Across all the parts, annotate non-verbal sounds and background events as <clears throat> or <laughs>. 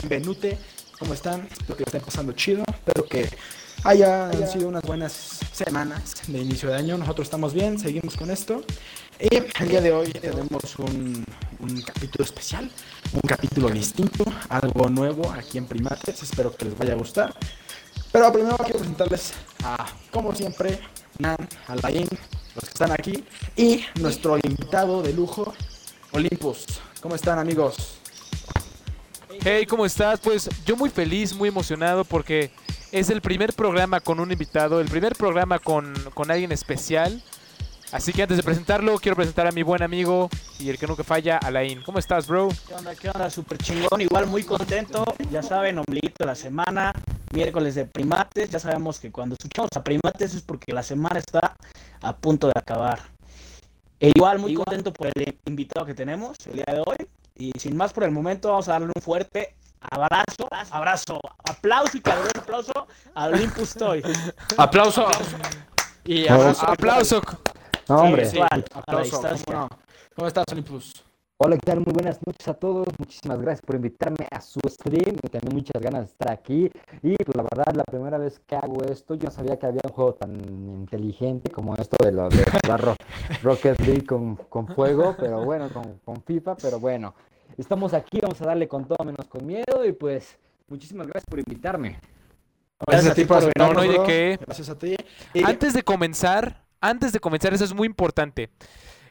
benvenute, ¿cómo están? Espero que lo estén pasando chido, espero que haya sido unas buenas semanas de inicio de año. Nosotros estamos bien, seguimos con esto. Y el día de hoy tenemos un, un capítulo especial, un capítulo distinto, algo nuevo aquí en Primates, espero que les vaya a gustar. Pero primero quiero presentarles a, como siempre, Nan, Alain, los que están aquí, y nuestro invitado de lujo, Olympus. ¿Cómo están amigos? Hey, ¿cómo estás? Pues yo muy feliz, muy emocionado porque es el primer programa con un invitado, el primer programa con, con alguien especial. Así que antes de presentarlo, quiero presentar a mi buen amigo y el que nunca falla, Alain. ¿Cómo estás, bro? ¿Qué onda? ¿Qué onda? Súper chingón. Igual muy contento. Ya saben, ombliguito de la semana, miércoles de primates. Ya sabemos que cuando escuchamos a primates es porque la semana está a punto de acabar. E igual muy contento por el invitado que tenemos el día de hoy. Y sin más por el momento, vamos a darle un fuerte abrazo, abrazo, aplauso y cabrón aplauso a Olympus Toy. Aplauso. Y abrazo. aplauso. No, hombre. Sí, Aplauso. ¿cómo no? ¿Cómo estás, Olympus? Hola, ¿qué tal? Muy buenas noches a todos. Muchísimas gracias por invitarme a su stream. Yo tenía muchas ganas de estar aquí. Y pues la verdad, la primera vez que hago esto, yo no sabía que había un juego tan inteligente como esto de lo de jugar Ro- <laughs> Rocket League con, con fuego, pero bueno, con, con FIFA, pero bueno. Estamos aquí, vamos a darle con todo menos con miedo y pues muchísimas gracias por invitarme. Gracias a ti por No, aceptarnos, no qué. Gracias a ti. Y- Antes de comenzar, antes de comenzar, eso es muy importante.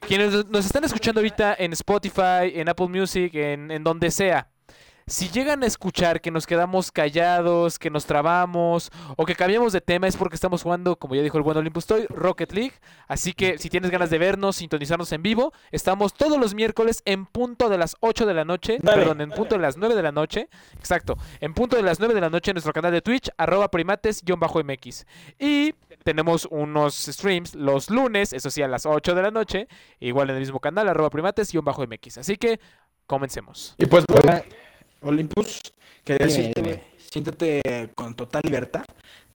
Quienes nos están escuchando ahorita en Spotify, en Apple Music, en, en donde sea, si llegan a escuchar que nos quedamos callados, que nos trabamos o que cambiamos de tema es porque estamos jugando, como ya dijo el buen Olympus Toy, Rocket League. Así que si tienes ganas de vernos, sintonizarnos en vivo, estamos todos los miércoles en punto de las 8 de la noche, perdón, en punto de las 9 de la noche, exacto, en punto de las 9 de la noche en nuestro canal de Twitch, arroba primates-mx. Y tenemos unos streams los lunes, eso sí, a las 8 de la noche, igual en el mismo canal, arroba primates-mx. Así que comencemos. Y pues, Oigan, Olympus, quería decirte, siéntete con total libertad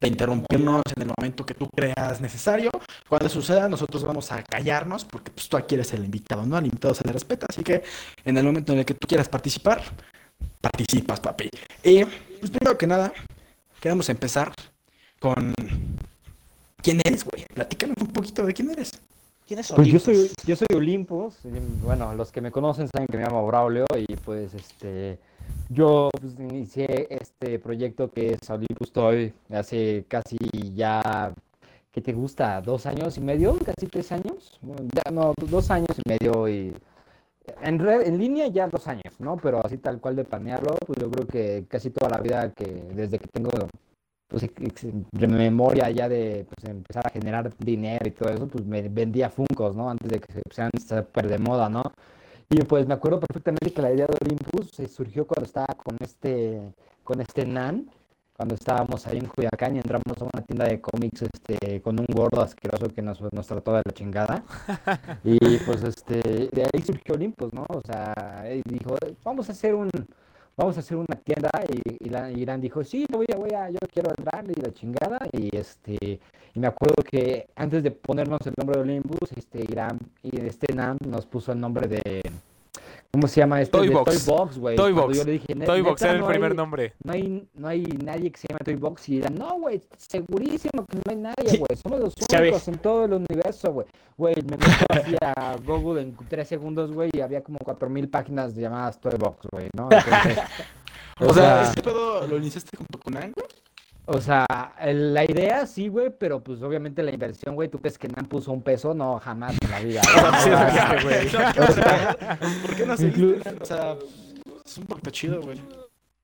de interrumpirnos en el momento que tú creas necesario. Cuando suceda, nosotros vamos a callarnos porque pues, tú aquí eres el invitado, ¿no? Al invitado se le respeta, así que en el momento en el que tú quieras participar, participas, papi. Y pues primero que nada, queremos empezar con... ¿Quién eres, güey? Platícanos un poquito de quién eres. ¿Quién es Pues yo Olympus? soy, yo soy Olympus, bueno, los que me conocen saben que me llamo Braulio y pues este, yo pues, inicié este proyecto que es Olympus Toy hace casi ya, ¿qué te gusta? ¿Dos años y medio? ¿Casi tres años? Ya, no, dos años y medio y en, red, en línea ya dos años, ¿no? Pero así tal cual de planearlo, pues yo creo que casi toda la vida que desde que tengo pues memoria ya de pues, empezar a generar dinero y todo eso, pues me vendía Funkos, ¿no? Antes de que se pusieran súper de moda, ¿no? Y pues me acuerdo perfectamente que la idea de Olympus se surgió cuando estaba con este, con este Nan, cuando estábamos ahí en Culiacán y entramos a una tienda de cómics este, con un gordo asqueroso que nos, nos trató de la chingada. <laughs> Y pues este, de ahí surgió Olympus, ¿no? O sea, él dijo, vamos a hacer un, vamos a hacer una tienda y, y la- Irán dijo, sí, voy a, voy a, yo quiero entrarle y la chingada y este, y me acuerdo que antes de ponernos el nombre de Olympus, este Irán y este Nam nos puso el nombre de, ¿cómo se llama este? Toybox. Toybox, güey. Toybox. Yo le dije, "Ne- Toybox era el no primer hay- nombre. no hay, no hay nadie que se llame Toybox y dirán, no, güey, segurísimo que no hay nadie, güey, somos los únicos en todo el universo, güey. Güey, me meto así a Google en tres segundos, güey, y había como cuatro mil páginas llamadas Toybox, güey, ¿no? <laughs> Entonces, O sea, ¿este pedo lo iniciaste junto con güey? O sea, el- la idea sí, güey, pero pues obviamente la inversión, güey, ¿tú crees que Nan puso un peso? No, jamás en la vida. <laughs> O sea. O <laughs> sea, ¿por qué no se O sea, es un poquito chido, güey.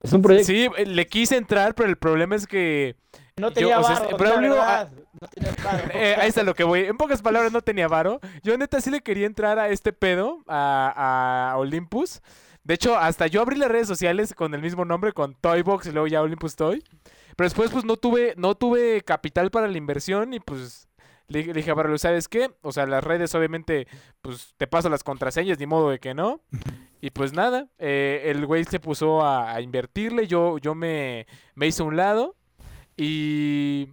Es un proyecto. Sí, eh, le quise entrar, pero el problema es que No Yo, tenía o sea, varo, di la Braulio, verdad. No tenía varo. <laughs> Eh, ahí está lo que voy. En pocas palabras, no tenía varo. Yo neta sí le quería entrar a este pedo, a, a Olympus. De hecho, hasta yo abrí las redes sociales con el mismo nombre, con Toybox y luego ya Olympus Toy. Pero después, pues, no tuve, no tuve capital para la inversión y pues le, le dije a Braulio, ¿sabes qué? O sea, las redes obviamente, pues, te paso las contraseñas, ni modo de que no. Y pues nada, eh, el güey se puso a, a invertirle, yo, yo me, me hice a un lado y...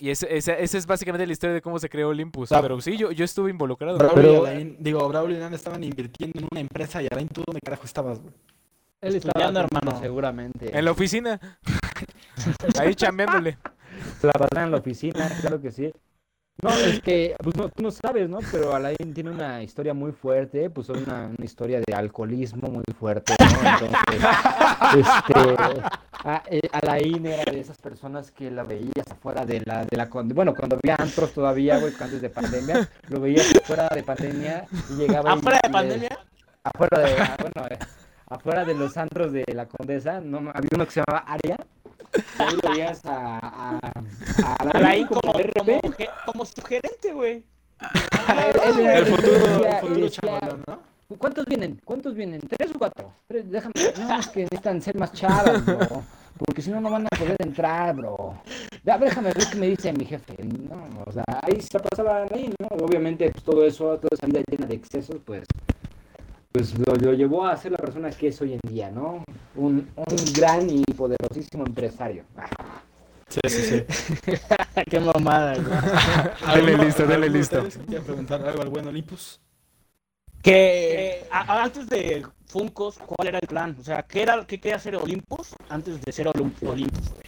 Y ese- esa esa es básicamente la historia de cómo se creó Olympus. Ah. Pero sí, yo, yo estuve involucrado. Braulio Pero- y Alain, digo, Braulio y Nan estaban invirtiendo en una empresa y Alain, ¿tú dónde carajo estabas, güey? Él estaba Estudiando, hermano. Seguramente. En la oficina. <laughs> Ahí chambeándole. Se la pasan en la oficina, claro que sí. No, es que, pues no, tú no sabes, ¿no? Pero Alain tiene una historia muy fuerte, pues una, una historia de alcoholismo muy fuerte, ¿no? Entonces, este, a- eh, Alain era de esas personas que la veías afuera de la, de la, con- bueno, cuando había antros todavía, güey, antes de pandemia, lo veías afuera de pandemia y llegaba y- ¿Afuera de y pandemia? afuera de, ah, bueno, eh, afuera de los antros de la Condesa, no, había uno que se llamaba Aria. <laughs> lo veías a, a, a Alain como como, RP. como, como su gerente, güey. <laughs> Era- El futuro, decía- el y futuro decía, chavalón, ¿no? ¿Cuántos vienen? ¿Cuántos vienen? ¿Tres o cuatro? Tres, déjame, no, es que necesitan ser más chavas, bro. Porque si no, no van a poder entrar, bro. Ya, déjame ver qué me dice mi jefe. No, o sea, ahí se pasaba ahí, ¿no? Obviamente, pues todo eso, toda esa vida llena de excesos, pues, pues lo, lo llevó a ser la persona que es hoy en día, ¿no? Un, un gran y poderosísimo empresario. Sí, sí, sí. <laughs> Qué mamada, güey. <laughs> Dale ¿Alguno- listo, dale listo. quiere preguntar algo al buen Olympus? Que a- a- antes de Funkos, ¿cuál era el plan? O sea, ¿qué era qué quería hacer Olympus antes de ser Olym- Olympus, güey? O sea,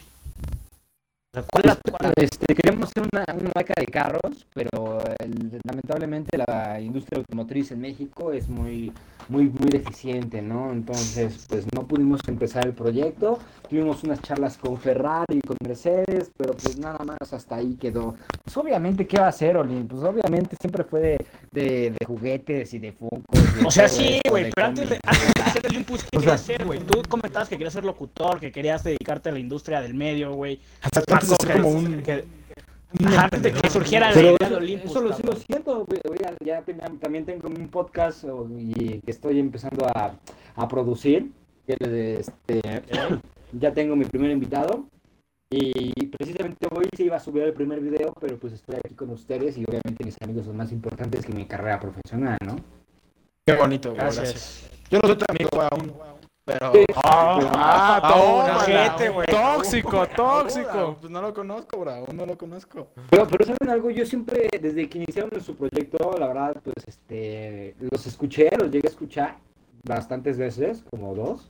¿cuál cuál Este, queríamos hacer una, una marca de carros, pero el- lamentablemente la industria automotriz en México es muy, muy, muy deficiente, ¿no? Entonces, pues no pudimos empezar el proyecto. Tuvimos unas charlas con Ferrari y con Mercedes, pero pues nada más hasta ahí quedó. Pues obviamente, ¿qué va a hacer, Olin? Pues obviamente siempre fue de, de, de juguetes y de de O sea, sí, güey, pero antes de, antes de hacer Olympus, ¿qué O sea- querías hacer, güey? Tú comentabas que querías ser locutor, que querías dedicarte a la industria del medio, güey. Hasta antes de ser como un... que- antes de que surgiera la Pero idea de eso, Olympus. eso lo sigo siendo, ya, ya tenía- también tengo un podcast y que estoy empezando a, a producir. Este, ya tengo mi primer invitado y precisamente hoy se iba a subir el primer video, pero pues estoy aquí con ustedes y obviamente mis amigos son más importantes que mi carrera profesional, ¿no? Qué bonito. Gracias. Yo no soy tu amigo aún, pero... Sí. Ah, tómala. güey. Tóxico, Ahora, tóxico. Pues no lo conozco, bro, aún no lo conozco. Pero, pero saben algo, yo siempre, desde que iniciaron su proyecto, la verdad, pues este, los escuché, los llegué a escuchar bastantes veces, como dos.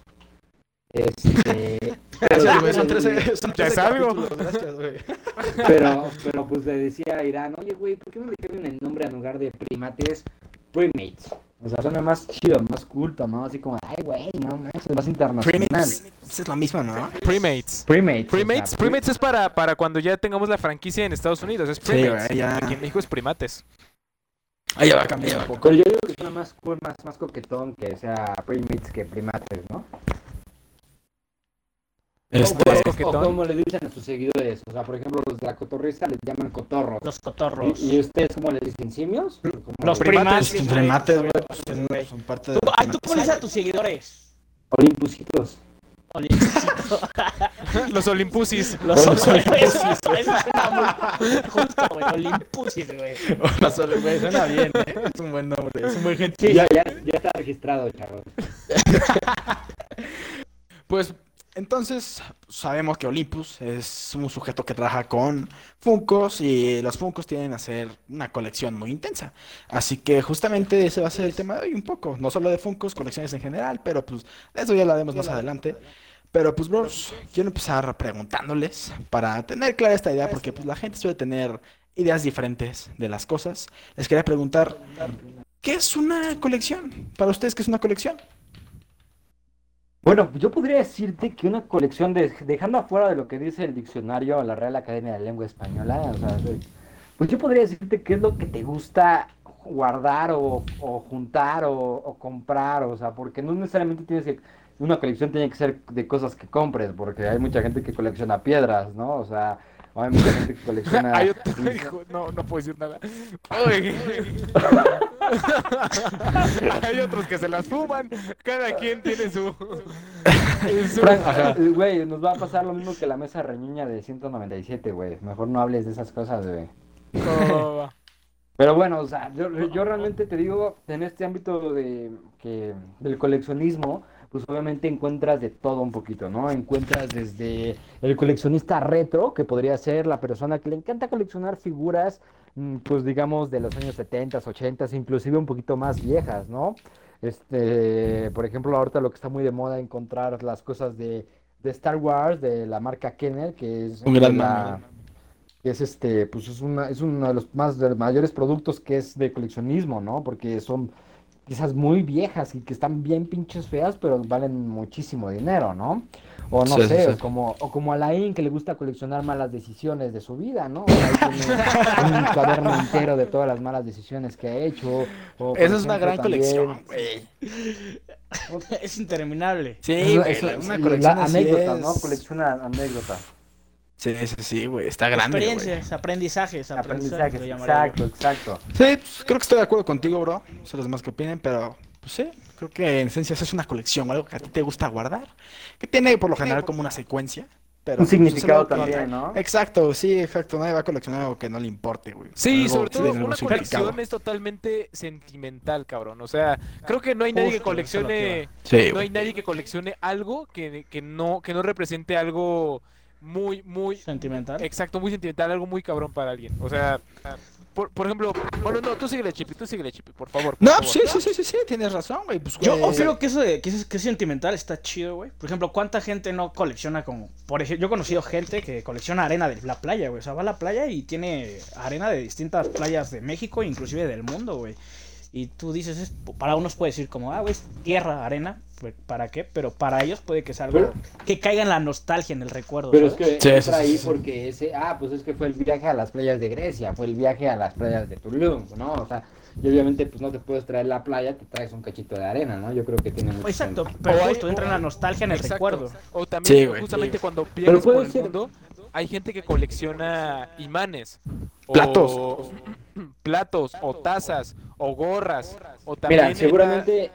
Este, <laughs> Gracias, güey, son 13, son Ya 13 es algo. capítulos, gracias, güey. <laughs> pero, pero pues le decía a Irán, oye, güey, ¿por qué no le cambian el nombre en lugar de primates, primates? O sea, suena más chido, más culto, ¿no? Así como, ay, güey, no manches, es más internacional. Primates, es la misma, ¿no? Premates. Primates. o Primates, sea, Primates es para, para cuando ya tengamos la franquicia en Estados Unidos. Es Sí, Primates. güey, ya. Aquí en México es Primates. Ahí ya va a cambiar un poco. Pero yo digo que suena más cool, más, más coquetón que sea primates que primates, ¿no? Este, coquetón. como le dicen a sus seguidores. O sea, por ejemplo, los de la cotorrista les llaman cotorros. Los cotorros. ¿Y, y ustedes cómo les dicen simios? ¿Cómo Los le- primates. Los primates, güey, pues, son- son parte de Tú, los ay, tú primates. pones a tus seguidores. Olimpusitos. Olimpusitos. <laughs> Los Olimpusis. Los Olimpusis. Eso, eso suena muy justo, güey. Olimpusis, güey. Suena bien, ¿eh? Es un buen nombre, es un buen gentil. Ya, ya, ya está registrado, chavos. <laughs> Pues entonces sabemos que Olympus es un sujeto que trabaja con Funkos y los Funkos tienen a ser una colección muy intensa. Así que justamente ese va a ser el tema de hoy un poco, no solo de Funkos, colecciones en general, pero pues eso ya lo haremos más adelante. Pero pues bros, quiero empezar preguntándoles para tener clara esta idea porque pues la gente suele tener ideas diferentes de las cosas. Les quería preguntar, ¿qué es una colección? Para ustedes, ¿qué es una colección? Bueno, yo podría decirte que una colección, de, dejando afuera de lo que dice el diccionario la Real Academia de Lengua Española, o sea, pues yo podría decirte qué es lo que te gusta guardar o, o juntar o, o comprar, o sea, porque no necesariamente tienes que, una colección tiene que ser de cosas que compres, porque hay mucha gente que colecciona piedras, ¿no? O sea, hay mucha gente que colecciona... <laughs> Hay otro hijo. No, no puedo decir nada. <laughs> Hay otros que se las fuman. Cada quien tiene su. <laughs> su- Frank, eh, güey, nos va a pasar lo mismo que la mesa reñuña de 197, güey. Mejor no hables de esas cosas, güey. Pero bueno, o sea, yo, yo realmente te digo, en este ámbito de, que, del coleccionismo, pues obviamente encuentras de todo un poquito, ¿no? Encuentras desde el coleccionista retro, que podría ser la persona que le encanta coleccionar figuras, mm, pues digamos, de los años 70, 80, inclusive un poquito más viejas, ¿no? Este, por ejemplo, ahorita lo que está muy de moda encontrar las cosas de, de Star Wars, de la marca Kenner, que es Un gran la- que es este, pues es una, es uno de los más de los mayores productos que es de coleccionismo, ¿no? Porque son piezas muy viejas y que están bien pinches feas, pero valen muchísimo dinero, ¿no? O no Sí, sé, sí. o como, o como a Laín que le gusta coleccionar malas decisiones de su vida, ¿no? O tiene <laughs> un cuaderno entero de todas las malas decisiones que ha hecho. o, Esa es una gran también- colección, güey. es interminable. Sí, Eso- eso- la- una la- colección así anécdotas, es- ¿no? Colecciona anécdotas. Sí, sí, sí, güey, está grande. Experiencias, aprendizajes, aprendizajes. Aprendizajes, lo exacto, exacto. Sí, pues, creo que estoy de acuerdo contigo, bro. No sé los demás que opinen, pero pues sí, creo que en esencia es una colección, algo que a ti te gusta guardar, que tiene por lo general como una secuencia, pero Un pues, es significado también, ¿no? Exacto, sí, exacto, nadie va a coleccionar algo que no le importe, güey. Sí, Algo sobre todo una colección es totalmente sentimental, cabrón. O sea, creo que no hay nadie que Justo, coleccione, Sí, no hay nadie que coleccione algo que, que no que no represente algo muy muy Sentimental. exacto, muy sentimental, algo muy cabrón para alguien. O sea, por, por ejemplo, bueno, no, tú síguele Chipi, tú síguele Chipi, por favor. por No, favor. sí, sí, sí, sí, sí, tienes razón, güey. Pues, Yo güey, opino que eso de que es, que es sentimental está chido, güey. Por ejemplo, ¿cuánta gente no colecciona como... Por ejemplo, yo he conocido gente que colecciona arena de la playa, güey. O sea, va a la playa y tiene arena de distintas playas de México, inclusive del mundo, güey. Y tú dices, es- para unos puede decir como, ah, güey, es tierra, arena, ¿para qué? Pero para ellos puede que sea algo Pero- que caiga en la nostalgia, en el recuerdo. Pero es que Sí, entra sí, sí, ahí sí. porque ese, ah, pues es que fue el viaje a las playas de Grecia, fue el viaje a las playas de Tulum, ¿no? O sea, y obviamente pues no te puedes traer la playa, te traes un cachito de arena, ¿no? Yo creo que tiene mucho Exacto, sentido. pero O hay- justo entra en la nostalgia, en el Exacto. recuerdo. O también Sí, güey, justamente sí. cuando por el ser- mundo, hay gente que colecciona imanes. o- Platos. <clears throat> platos, o tazas, o gorras, o también Mira, seguramente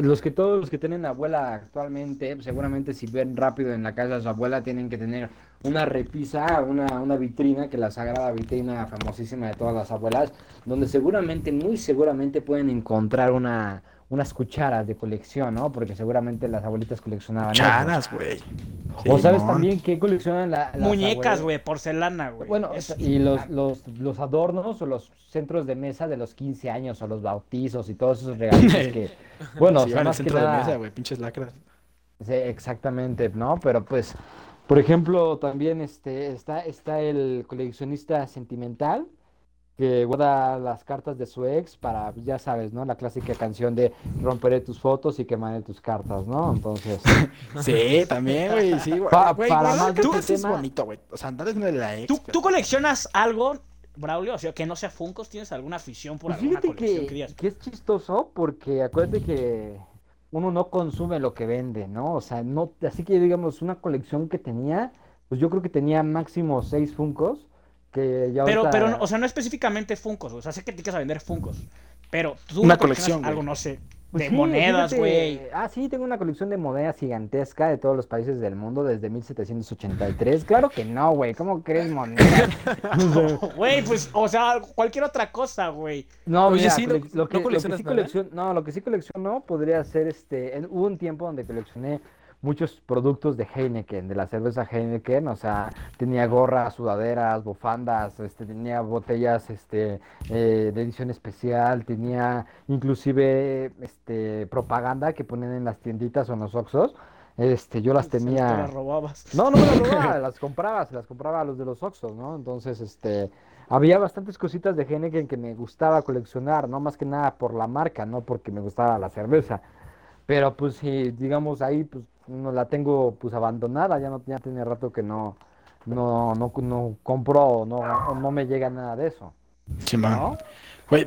los que todos los que tienen abuela actualmente, seguramente si ven rápido en la casa de su abuela tienen que tener una repisa, una, una vitrina, que la sagrada vitrina famosísima de todas las abuelas, donde seguramente, muy seguramente pueden encontrar una, unas cucharas de colección, ¿no? Porque seguramente las abuelitas coleccionaban eso. Charas, güey. O sabes también que coleccionan la- las Muñecas, güey, porcelana, güey. Bueno, Es- y los, los, los adornos o los centros de mesa de los 15 años o los bautizos y todos esos regalitos que, <laughs> bueno, Sí, son van al más que centro de nada- mesa, güey, pinches lacras. Sí, exactamente, ¿no? Pero pues, por ejemplo, también este, está, está el coleccionista sentimental que guarda las cartas de su ex para, ya sabes, ¿no? La clásica canción de romperé tus fotos y quemaré tus cartas, ¿no? Entonces, <laughs> Sí, también, güey, sí, güey. Pa- Güey, para más este es tema- bonito, güey. O sea, andar de la ex. ¿Tú, pero- tú coleccionas algo, Braulio? O sea, que no sea Funkos, ¿tienes alguna afición por pues alguna fíjate colección que, que es chistoso porque acuérdate que uno no consume lo que vende, ¿no? O sea, no, así que digamos, una colección que tenía, pues yo creo que tenía máximo seis Funkos, que ya Pero, ahorita- pero, no- o sea, no específicamente Funkos, o sea, sé que te quieres vender Funkos, pero tú Una no colección, algo, no sé, Pues de sí, monedas, güey. Ah, sí, tengo una colección de monedas gigantesca de todos los países del mundo desde 1783. Claro que no, güey. ¿Cómo crees monedas? <laughs> Güey, pues, o sea, cualquier otra cosa, güey. No, Oye, mira, sí, ¿no- cole- lo no que, lo que coleccionas sí nada? coleccion- no, lo que sí colecciono podría ser este, en- hubo un tiempo donde coleccioné muchos productos de Heineken, de la cerveza Heineken, o sea, tenía gorras, sudaderas, bufandas, este, tenía botellas, este, eh, de edición especial, tenía inclusive, este, propaganda que ponen en las tienditas o en los Oxxos, este, yo las Te tenía. las robabas. No, no me las <laughs> robaba, las compraba, se las compraba a los de los Oxxos, ¿no? Entonces, este, había bastantes cositas de Heineken que me gustaba coleccionar, no más que nada por la marca, no porque me gustaba la cerveza. Pero pues sí, digamos ahí, pues no la tengo pues abandonada, ya no ya tiene rato que no, no, no, no compro, no, o no me llega nada de eso, Simón. ¿no?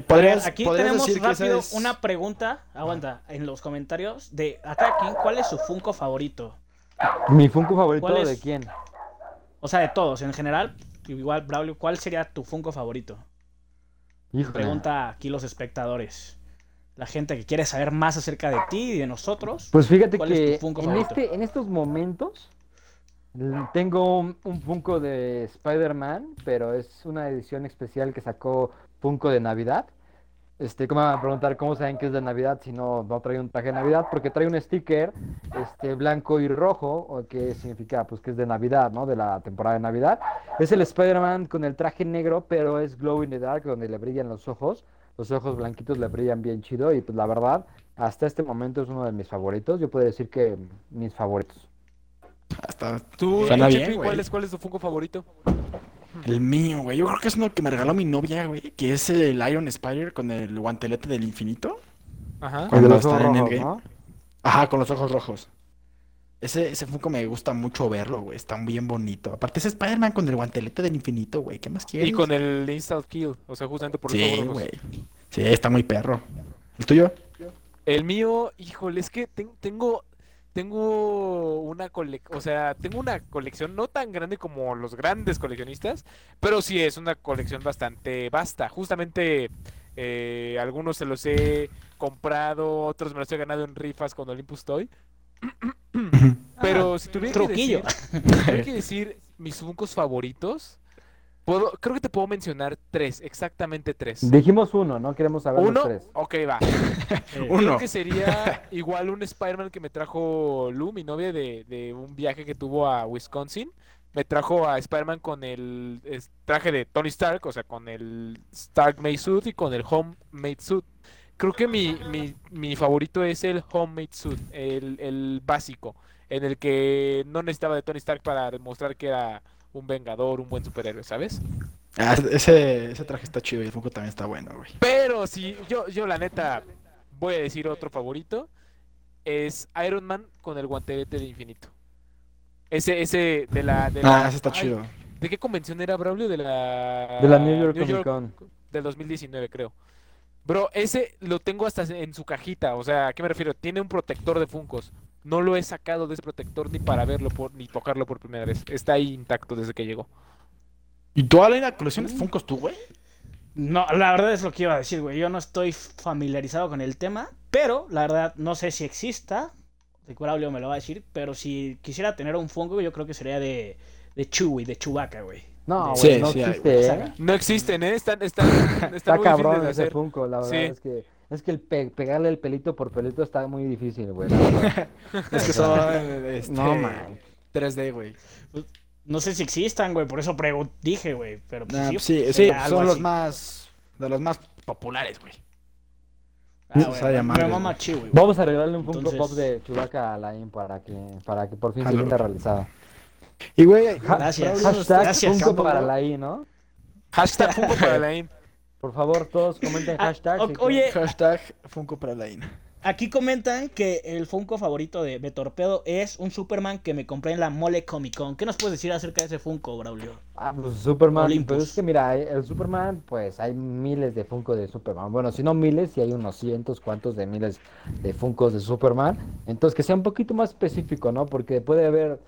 Podrías, Aquí podrías tenemos decir rápido es- una pregunta, aguanta, en los comentarios de Attacking, ¿cuál es su Funko favorito? Mi Funko favorito de quién? O sea, de todos, en general, igual, Braulio, ¿cuál sería tu Funko favorito? Híjole. Pregunta aquí los espectadores. La gente que quiere saber más acerca de ti y de nosotros. Pues fíjate ¿Cuál es que tu Funko en, favorito? este, en estos momentos tengo un, un Funko de Spider-Man, pero es una edición especial que sacó Funko de Navidad. Este, ¿cómo me van a preguntar cómo saben que es de Navidad si no, no trae un traje de Navidad? Porque trae un sticker este, blanco y rojo, o que significa pues que es de Navidad, ¿no? De la temporada de Navidad. Es el Spider-Man con el traje negro, pero es glow in the dark, donde le brillan los ojos. Los ojos blanquitos le brillan bien chido y pues la verdad, hasta este momento es uno de mis favoritos. Yo puedo decir que mis favoritos. Hasta ¿Tú, Suena tú, bien, Chepi, güey. ¿cuál es, ¿cuál es tu Funko favorito? el mío, güey. Yo creo que es uno que me regaló mi novia, güey. Que es el Iron Spider con el guantelete del infinito. Ajá. El Cuando está en rojos, Endgame. ¿no? Ajá, con los ojos rojos. Ese, ese Funko me gusta mucho verlo, güey. Está bien bonito. Aparte, es Spider-Man con el guantelete del infinito, güey. ¿Qué más quieres? Y con el Instant Kill, o sea, justamente por Sí, güey. Sí, está muy perro. ¿El tuyo? El mío, híjole, es que ten- tengo, tengo una colección, o sea, tengo una colección no tan grande como los grandes coleccionistas, pero sí es una colección bastante vasta. Justamente eh, algunos se los he comprado, otros me los he ganado en rifas con Olympus Toy. Pero si tuviera que decir, tuviera que decir mis Funkos favoritos, puedo, creo que te puedo mencionar tres, exactamente tres. Dijimos uno, ¿no? Queremos saber los Uno, tres. ok, va. <laughs> Eh, Uno. Creo que sería igual un Spider-Man que me trajo Lu, mi novia, de, de un viaje que tuvo a Wisconsin. Me trajo a Spider-Man con el traje de Tony Stark, o sea, con el Stark Made Suit y con el Homemade Suit. Creo que mi, mi, mi favorito es el Homemade Suit, el, el básico, en el que no necesitaba de Tony Stark para demostrar que era un vengador, un buen superhéroe, ¿sabes? Ah, ese, ese traje está chido y el Funko también está bueno, güey. Pero si yo, yo la neta voy a decir otro favorito, es Iron Man con el guantelete de infinito. Ese, ese de la, de la- Ah, ese está ay, chido. ¿De qué convención era Braulio? De la De la New York Comic Con. del 2019, creo. Bro, ese lo tengo hasta en su cajita, o sea, ¿a qué me refiero? Tiene un protector de Funcos. No lo he sacado de ese protector ni para verlo por, ni tocarlo por primera vez. Está ahí intacto desde que llegó. ¿Y toda la colección de Funkos tú, güey? No, la verdad es lo que iba a decir, güey. Yo no estoy familiarizado con el tema, pero la verdad no sé si exista. De Braulio me lo va a decir, pero si quisiera tener un Funko, yo creo que sería de, de Chewie, de Chewbacca, güey. No, güey, Sí, no sí existe. ¿eh? No existen, ¿eh? Están, están, <laughs> están Está muy cabrón de ese hacer. Funko, la verdad Sí. es que es que el pe- pegarle el pelito por pelito está muy difícil, güey. <laughs> Es que son este, No, man. 3D, güey. No sé si existan, güey, por eso dije, güey. Pero pues, Ah, sí, sí, sí, sería algo son los así. más de los más populares, güey. Ah, a llamar, mama güey. Vamos a regalarle un Funko Entonces- Pop de Chewbacca a Lain para que para que por fin se sienta realizada. Y güey, Gracias. Hashtag Gracias, Funko Campo. para Lain, ¿no? Hashtag <laughs> Funko para la in. Por favor, todos comenten Ah, hashtag. si oye, hashtag Funko para la INA. Aquí comentan que el Funko favorito de, de Torpedo es un Superman que me compré en la Mole Comic Con. ¿Qué nos puedes decir acerca de ese Funko, Braulio? Ah, pues Superman, Olympus. pues es que mira, el Superman, pues hay miles de Funko de Superman. Bueno, si no miles, si hay unos cientos, cuantos de miles de Funkos de Superman. Entonces, que sea un poquito más específico, ¿no? Porque puede haber,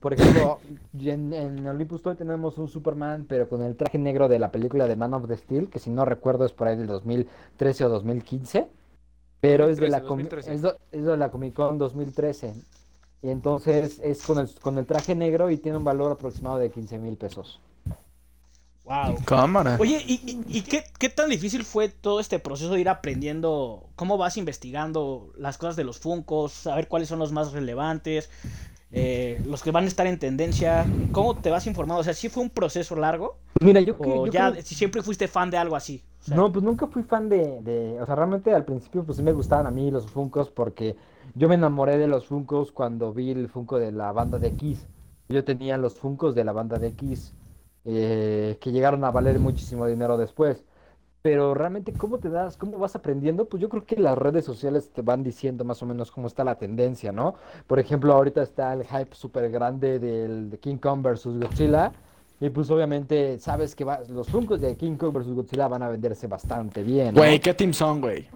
por ejemplo, en, en Olympus Toy tenemos un Superman, pero con el traje negro de la película de Man of the Steel, que si no recuerdo es por ahí del 2013 o 2015. Pero es de la, 2013, comi- 2013. es do- es de la Comic Con 2013. Y entonces es con el, con el traje negro y tiene un valor aproximado de 15 mil pesos. Wow. Cámara. Oye, ¿y, y- y qué, qué tan difícil fue todo este proceso de ir aprendiendo? ¿Cómo vas investigando las cosas de los Funkos? Saber cuáles son los más relevantes, eh, los que van a estar en tendencia. ¿Cómo te vas informando? O sea, ¿sí fue un proceso largo? Pues mira, yo, que- ¿O yo ya creo- si siempre fuiste fan de algo así? O sea, No, pues nunca fui fan de, de- o sea, realmente al principio pues sí me gustaban a mí los Funkos porque yo me enamoré de los Funkos cuando vi el Funko de la banda de Kiss. Yo tenía los Funkos de la banda de Kiss eh, que llegaron a valer muchísimo dinero después. Pero realmente, ¿cómo te das, cómo vas aprendiendo? Pues yo creo que las redes sociales te van diciendo más o menos cómo está la tendencia, ¿no? Por ejemplo, ahorita está el hype súper grande del de King Kong versus Godzilla. Y pues obviamente sabes que va- los Funkos de King Kong versus Godzilla van a venderse bastante bien, ¿no? Güey, ¿qué team son, güey?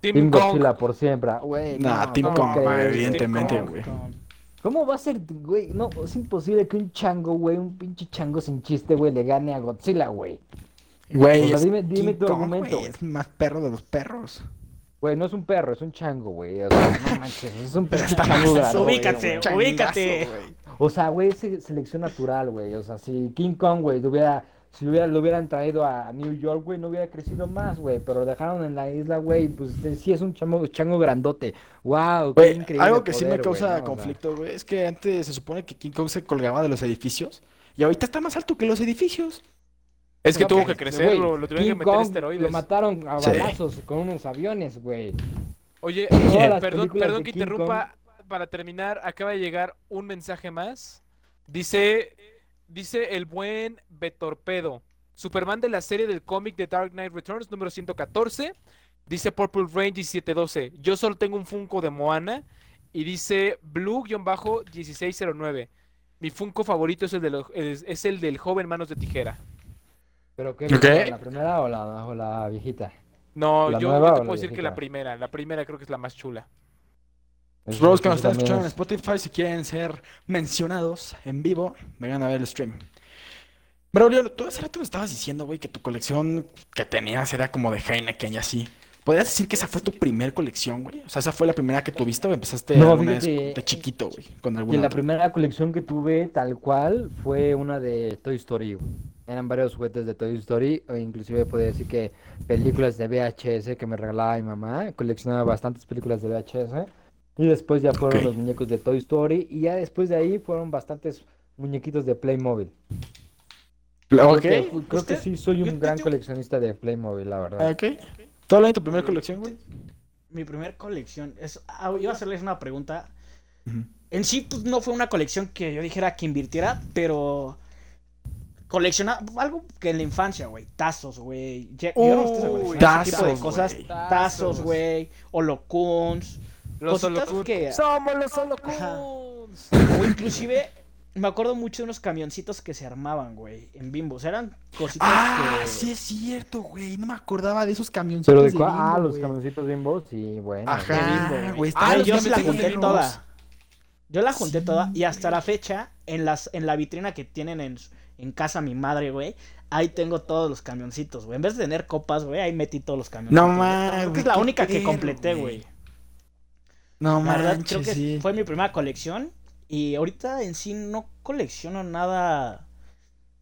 Team Team Kong. Godzilla por siempre. Güey, Nah, no, Team ¿cómo Kong, crees, evidentemente, güey. ¿Cómo va a ser, güey? No, es imposible que un chango, güey, un pinche chango sin chiste, güey, le gane a Godzilla, güey. Güey, O sea, dime- dime King tu Kong, argumento, güey, Es más perro de los perros. Güey, no es un perro, es un chango, güey. O sea, no manches, es un <laughs> Está chango ubícate, güey. ubícate. Güey. O sea, güey, es se- selección natural, güey. O sea, si King Kong, güey, lo hubiera, si lo, hubiera, lo hubieran traído a New York, güey, no hubiera crecido más, güey. Pero lo dejaron en la isla, güey, pues eh, sí es un chango, chango grandote. Wow, qué Güey, increíble algo que sí me causa conflicto, güey, es que antes se supone que King Kong se colgaba de los edificios y ahorita está más alto que los edificios. Es que No, tuvo que- crecer, lo, lo tuvieron que meter Kong esteroides. Lo mataron a Sí. balazos con unos aviones, güey. Oye, eh, perdón, perdón que King interrumpa. Para terminar, acaba de llegar un mensaje más. Dice, dice el buen Betorpedo. Superman de la serie del cómic de Dark Knight Returns, número 114. Dice Purple Rain 1712. Yo solo tengo un Funko de Moana. Y dice Blue-1609. Mi Funko favorito es el, de lo- es, es el del joven Manos de Tijera. ¿Pero qué? ¿La primera o la, o la viejita? No, ¿La yo, nueva yo te puedo decir que la primera. La primera creo que es la más chula. Los bros que nos están escuchando en Spotify, si quieren ser mencionados en vivo, vengan a ver el stream. Braulio, tú hace rato me estabas diciendo, güey, que tu colección que tenías era como de Heineken y así. ¿Podrías decir que esa fue tu primer colección, güey? O sea, esa fue la primera que tuviste o empezaste No, alguna vez fíjate, de chiquito, güey, con Y la otra? primera colección que tuve tal cual fue una de Toy Story. güey. Eran varios juguetes de Toy Story, o inclusive podría decir que películas de VHS que me regalaba mi mamá. Coleccionaba bastantes películas de VHS. Y después ya fueron los muñecos de Toy Story. Y ya después de ahí fueron bastantes muñequitos de Playmobil. Ok, Creo que, creo que Usted- sí soy un gran coleccionista de Playmobil, la verdad. ok. ¿Tú hablas de tu primera colección, güey? Mi primer colección. Es, ah, iba a hacerles una pregunta. En sí, pues no fue una colección que yo dijera que invirtiera, pero. Coleccionar algo que en la infancia, güey. Tazos, güey. No se ese tipo de tazos, cosas. güey. Tazos, Tazos. güey. Holocuns. Los Cositas Holocuns. que- Somos los. Holocuns. O inclusive. Me acuerdo mucho de unos camioncitos que se armaban, güey. En bimbos. Eran cositas Ah, que. sí es cierto, güey. No me acordaba de esos camioncitos Pero de de cuál? Ah, los camioncitos Bimbo, sí, bueno. Ajá, güey. Ah, yo me la junté toda. Yo la junté Sí, toda y hasta la fecha, en las en la vitrina que tienen en, su- en casa mi madre, güey, ahí tengo todos los camioncitos, güey. En vez de tener copas, güey, ahí metí todos los camioncitos. No mames, que es la única que completé, güey. No La verdad, manches, creo que sí. fue mi primera colección y ahorita en sí no colecciono nada.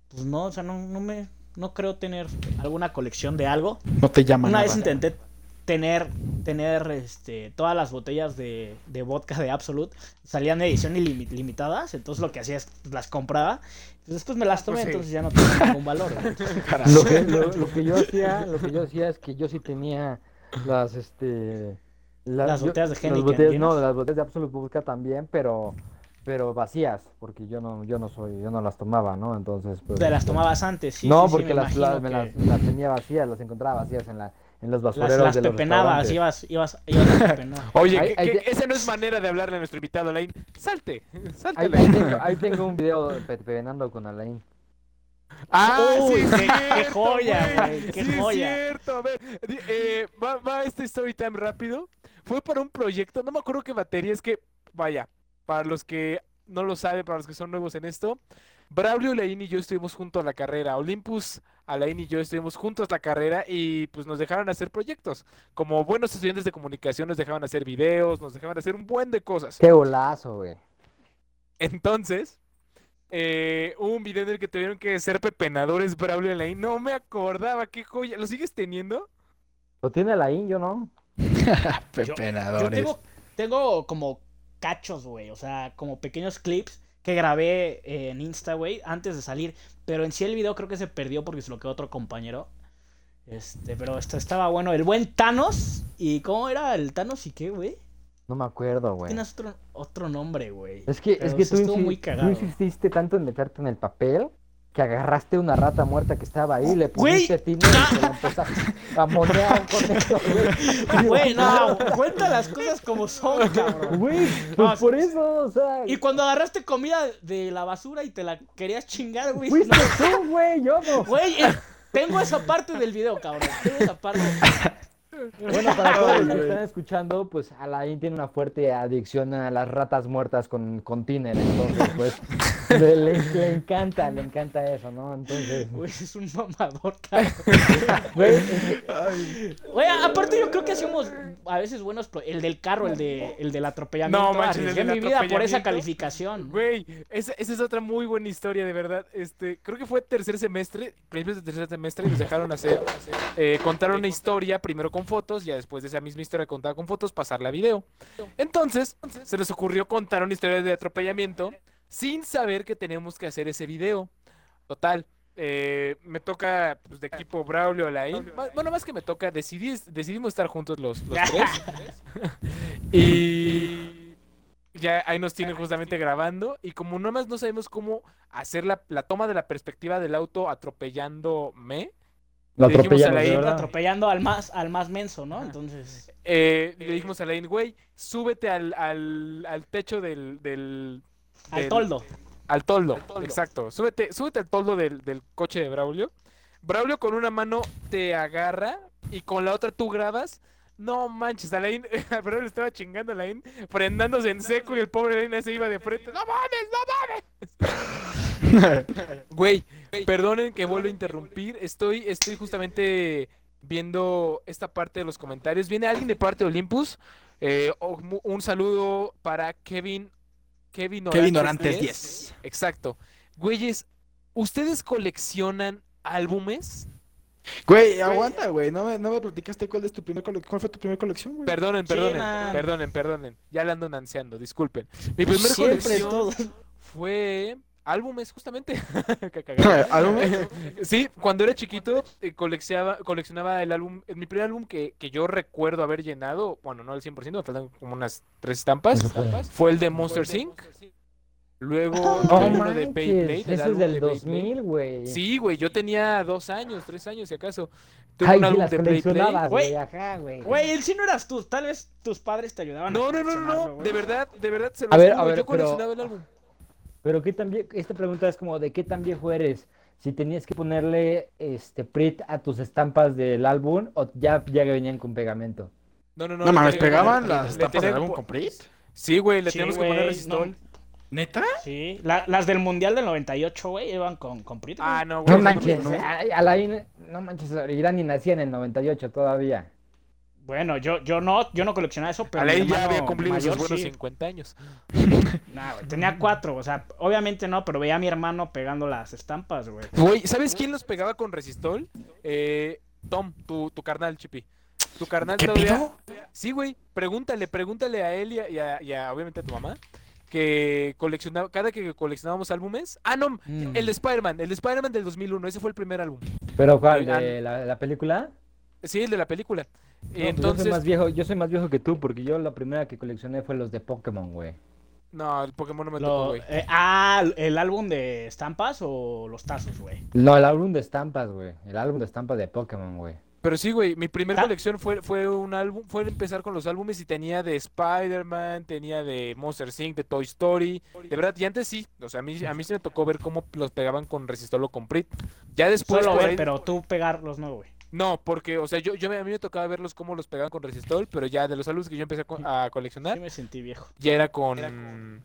Pues no, o sea, no, no me no creo tener alguna colección de algo. No te llama Una nada. vez intenté tener, tener este, todas las botellas de, de vodka de Absolute. Salían de edición ilimi- limitadas, entonces lo que hacía es pues, las compraba. Pues después me las tomé, Pues sí. entonces ya no tenía ningún valor. <laughs> Lo que, lo, lo que yo hacía, lo que yo hacía es que yo sí tenía las, este... Las botellas de las Heineken, botellas- ¿llenas? no, las botellas de Absolut Vodka también, pero, pero vacías, porque yo no, yo no soy, yo no las tomaba, ¿no? Entonces, pues... Te las este, tomabas antes, sí. no, sí, sí, porque me las, las, me las, que las tenía vacías, las encontraba vacías en la, en los Las, basureros las de los pepenabas, ibas, ibas, ibas a pepenar. <laughs> Oye, que- que te- esa no es manera de hablarle a nuestro invitado, Alain. Salte, <laughs> salte, Ahí, tengo, ahí tengo un video de pe- pepenando con Alain. Ah, Uy, sí, es qué- joya, güey, qué sí, es joya. cierto. A ver, eh, va, va este story time rápido. Fue para un proyecto, no me acuerdo qué materia, es que, vaya, para los que no lo saben, para los que son nuevos en esto, Braulio, Alain y yo estuvimos juntos a la carrera. Olympus, Alain y yo estuvimos juntos la carrera y pues nos dejaron hacer proyectos. Como buenos estudiantes de comunicación nos dejaban hacer videos, nos dejaban hacer un buen de cosas. Qué golazo, güey. Entonces, eh, hubo un video en el que tuvieron que ser pepenadores Braulio y Alain. No me acordaba, qué joya. ¿Lo sigues teniendo? Lo tiene Alain, yo no. <laughs> Yo Pepenadores. tengo, tengo como cachos, güey, o sea, como pequeños clips que grabé eh, en Insta, güey, antes de salir. Pero en sí el video creo que se perdió porque se lo quedó otro compañero. Este, pero esto estaba bueno. El buen Thanos. ¿Y cómo era el Thanos y qué, güey? No me acuerdo, güey. Tienes otro, otro nombre, güey. Es que, Pero es que tú, estuvo insi- muy tú cagado. insististe tanto en meterte en el papel que agarraste una rata muerta que estaba ahí, le pusiste tiner y se la empezaste a monear con <laughs> eso, güey. Güey, no, cuenta las cosas como son, cabrón. Güey, pues No, por eso, o sea, Y cuando agarraste comida de la basura y te la querías chingar, güey. fuiste no, tú, güey, yo no. Güey, eh, tengo esa parte del video, cabrón. Tengo esa parte. Bueno, para todos los que están escuchando, pues Alain tiene una fuerte adicción a las ratas muertas con, con tiner, entonces, pues, le, <laughs> le- le encanta, le encanta eso, ¿no? Entonces, Güey, es un mamador, cabrón. <laughs> güey, Güey, aparte yo creo que hacemos a veces buenos pro- el del carro, el de el del atropellamiento. No, manches, el Arriesgué del mi vida por esa calificación. Güey, esa, esa es otra muy buena historia, de verdad. Este, creo que fue tercer semestre, principios de tercer semestre, y nos dejaron hacer, eh, contar una historia, primero con fotos, ya después de esa misma historia contada con fotos, pasarla a video. Entonces, se nos ocurrió contar una historia de atropellamiento sin saber que teníamos que hacer ese video. Total, eh, me toca pues, de equipo Braulio Alain. Bueno, más que me toca, decidí, decidimos estar juntos los, los <laughs> tres. y ya ahí nos tienen justamente grabando. Y como nomás no sabemos cómo hacer la, la toma de la perspectiva del auto atropellándome, Lo Le dijimos a atropellamos, la de India, verdad. Atropellando al más, al más menso, ¿no? Entonces. eh, le dijimos a Alain, güey, súbete al, al, al techo del, del, Al toldo. Al toldo, exacto. Súbete, súbete al toldo del, del coche de Braulio. Braulio con una mano te agarra y con la otra tú grabas. No manches, Alain, <laughs> Braulio estaba chingando a Alain, frenándose en seco y el pobre Alain se iba de frente. ¡No mames, no mames! <laughs> Güey, perdonen que vuelvo a interrumpir. Estoy, estoy justamente viendo esta parte de los comentarios. Viene alguien de parte de Olympus. Eh, un saludo para Kevin. Kevin Kevin Orantes Dorantes 10. 10. Exacto. Güeyes, ¿ustedes coleccionan álbumes? Güey, aguanta, güey. No me, no me platicaste cuál es tu primer cole- cuál fue tu primera colección, güey. Perdonen, perdonen, perdonen, perdonen. Ya la ando ansiando, disculpen. Mi primer Siempre colección todo. fue álbumes, justamente. <laughs> <laughs> <laughs> Sí, cuando era chiquito eh, coleccionaba, coleccionaba el álbum, eh, mi primer álbum que, que yo recuerdo haber llenado, bueno, no al 100%, me faltan como unas tres estampas, fue. el de Monster Inc. Luego No tuve uno de Beyblade, el ese es del de Beyblade. 2000, güey. Sí, güey, yo tenía dos años, tres años si acaso. Tuve Ay, un álbum de Beyblade. Güey. güey, él sí no eras tú. Tal vez tus padres te ayudaban a No, no, no, no, de verdad, de verdad se lo A ver, a ver, yo pero- coleccionaba el álbum. Pero qué tan vie- esta pregunta es como de qué tan viejo eres. Si tenías que ponerle este print a tus estampas del álbum o ya, ya que venían con pegamento. No, no, no. No mames, pegaban las estampas del álbum con Prit. Sí, güey, le Sí, tenemos que poner resistol. no. ¿Neta? Sí, la- las del Mundial del 98, güey, iban con, con Prit, güey. Ah, no, güey. No no, manches, no, no. ay, Alain, no manches, Irán ni nacía en el 98 todavía. Bueno, yo, yo no, yo no coleccionaba eso, pero Alain ya había cumplido sus mayor buenos sí. 50 años. Nah, güey, tenía cuatro, o sea, obviamente no, pero veía a mi hermano pegando las estampas, güey. Güey, ¿sabes quién los pegaba con resistol? Eh, Tom, tu, tu carnal, Chipi. Tu carnal ¿Qué todavía- pido? Sí, güey, pregúntale, pregúntale a él y a, y a- y a, obviamente a tu mamá que coleccionaba, cada que coleccionábamos álbumes. Ah, no, Mm. el de Spider-Man, el de Spider-Man del 2001, ese fue el primer álbum. ¿Pero cuál? Oigan. ¿De la, la película? Sí, el de la película. No, pues yo Entonces, soy más viejo, yo soy más viejo que tú porque yo la primera que coleccioné fue los de Pokémon, güey. no, el Pokémon no me Lo- tocó, güey. eh, ah, ¿el álbum de estampas o los tazos, güey? No, el álbum de estampas, güey. El álbum de estampas de Pokémon, güey. Pero sí, güey, mi primer Ah. colección fue, fue un álbum, fue empezar con los álbumes y tenía de Spider-Man, tenía de Monster Inc., de Toy Story, de verdad, y antes sí, o sea, a mí, a mí sí me tocó ver cómo los pegaban con Resistol o con Prit. Ya después, Solo ahí- pero tú pegarlos no, güey. No, porque, o sea, yo, yo me- a mí me tocaba verlos cómo los pegaban con Resistol, pero ya de los álbumes que yo empecé a, co- a coleccionar, Sí me sentí viejo. ya era con,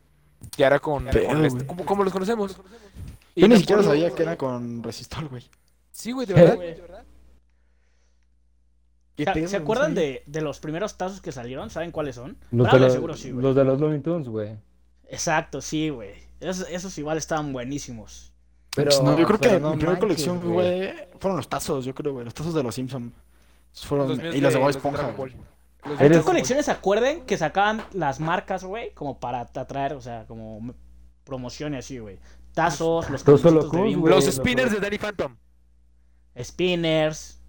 ya era con, Pero, con este- güey. ¿cómo, cómo los conocemos? Y Yo ni siquiera sabía que era con resistol, güey. Sí, güey, de verdad. güey. ¿Qué ¿Se, pedo? se No acuerdan de, de los primeros tazos que salieron? ¿Saben cuáles son? Los, de los, seguro sí, güey. los de los Looney Tunes, güey. Exacto, sí, güey. Esos, esos igual estaban buenísimos. Pero, No, yo creo que no mi primera manches, colección, güey, fueron los tazos, yo creo, güey. Los tazos de los Simpsons. Fueron... Los y los de Bob Esponja. Dragon güey. Ball. Los de ¿En qué Eres- Dragon Ball. colecciones se acuerden que sacaban las marcas, güey? Como para atraer, o sea, como y así, güey. Tazos, los Los de. Los spinners de Danny Phantom. spinners.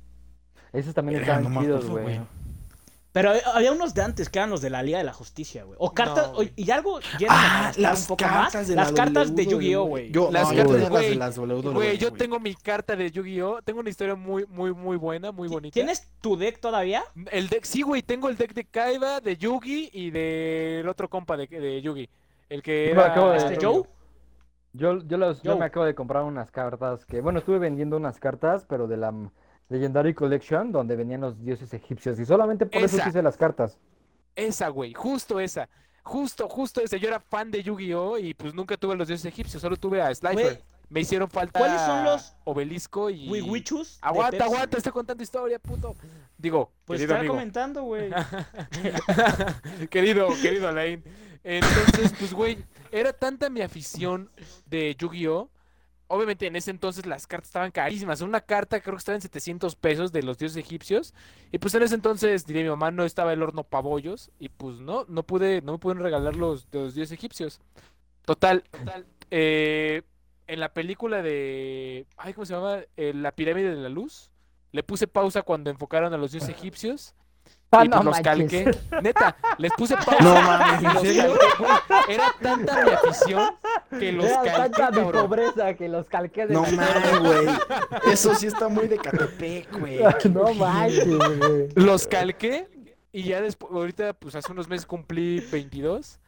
Esos también me chidos, güey. Pero había- unos de antes que eran los de la Liga de la Justicia, güey. O cartas, No, o- güey. y algo de Ah, las un poco cartas más. de Las la cartas de WWE, Yu-Gi-Oh, güey. Yo, Las no, cartas, güey, de las WWE. Güey, yo tengo mi carta de Yu-Gi-Oh! Tengo una historia muy, muy, muy buena, muy bonita. ¿Tienes tu deck todavía? El deck, sí, güey, tengo el deck de Kaiba, de Yugi y del otro compa de, de Yugi. El que era... acabo de- ¿Este Joe? Yo, yo, los, yo Yo. me acabo de comprar unas cartas que, bueno, estuve vendiendo unas cartas, pero de la Legendary Collection, donde venían los dioses egipcios, y solamente por eso Esa. quise las cartas. Esa, güey, justo esa. Justo, justo esa. Yo era fan de Yu-Gi-Oh! y pues nunca tuve los dioses egipcios, solo tuve a Slifer. Me hicieron falta ¿cuáles son los Obelisco y... Wiwichus. Aguanta, Pepsi, aguanta, güey. estoy contando historia, puto. Digo, Pues amigo. comentando, güey. <laughs> querido, querido Alain. Entonces, pues, güey, era tanta mi afición de Yu-Gi-Oh! Obviamente en ese entonces las cartas estaban carísimas. Una carta creo que estaba en 700 pesos de los dioses egipcios. Y pues en ese entonces, diré mi mamá, no estaba el horno pabollos. Y pues no, no pude, no me pudieron regalar los, los dioses egipcios. Total, eh, en la película de. Ay, ¿cómo se llama? Eh, la pirámide de la luz. Le puse pausa cuando enfocaron a los dioses egipcios. Ah, y no pues los manches. calqué. Neta, les puse <laughs> pausa. No mames. Era tanta mi afición que los Era calqué, tanta mi pobreza que los calqué de No mames, güey. Eso sí está muy de Catepec, <laughs> güey. No manches, güey. Los calqué y ya después, ahorita, pues hace unos meses cumplí 22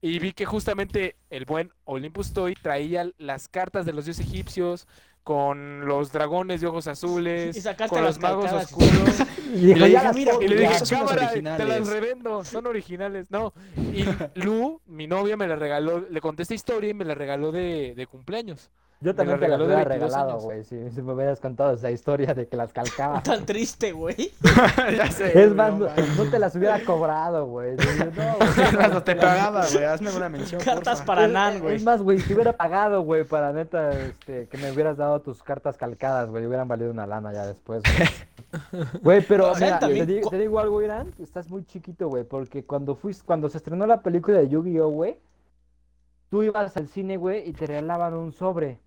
y vi que justamente el buen Olympus Toy traía las cartas de los dioses egipcios con los dragones de ojos azules, Y sacaste con los magos calcadas. oscuros. <laughs> Y le dije, mira, Y le dije, cámara, te las originales". revendo, son originales. No, y Lu, mi novia, me la regaló, le conté esta historia y me la regaló de, de cumpleaños. Yo también te las hubiera 22 regalado, güey, si, si me hubieras contado esa historia de que las calcaba. <laughs> Tan triste, güey. <laughs> ya sé. Es más, no no, no te las hubiera cobrado, güey. No, <laughs> güey. Hasta te pagaba, güey. Hazme una mención. Cartas porfa. para Es- Nan, es, güey. más, güey, si hubiera pagado, güey, para neta, este, que me hubieras dado tus cartas calcadas, güey, hubieran valido una lana ya después, güey. Güey, pero O sea, mira, también te, di- co- te digo algo, Irán, estás muy chiquito, güey, porque cuando fuiste, cuando se estrenó la película de Yu-Gi-Oh, güey, tú ibas al cine, güey, y te regalaban un sobre.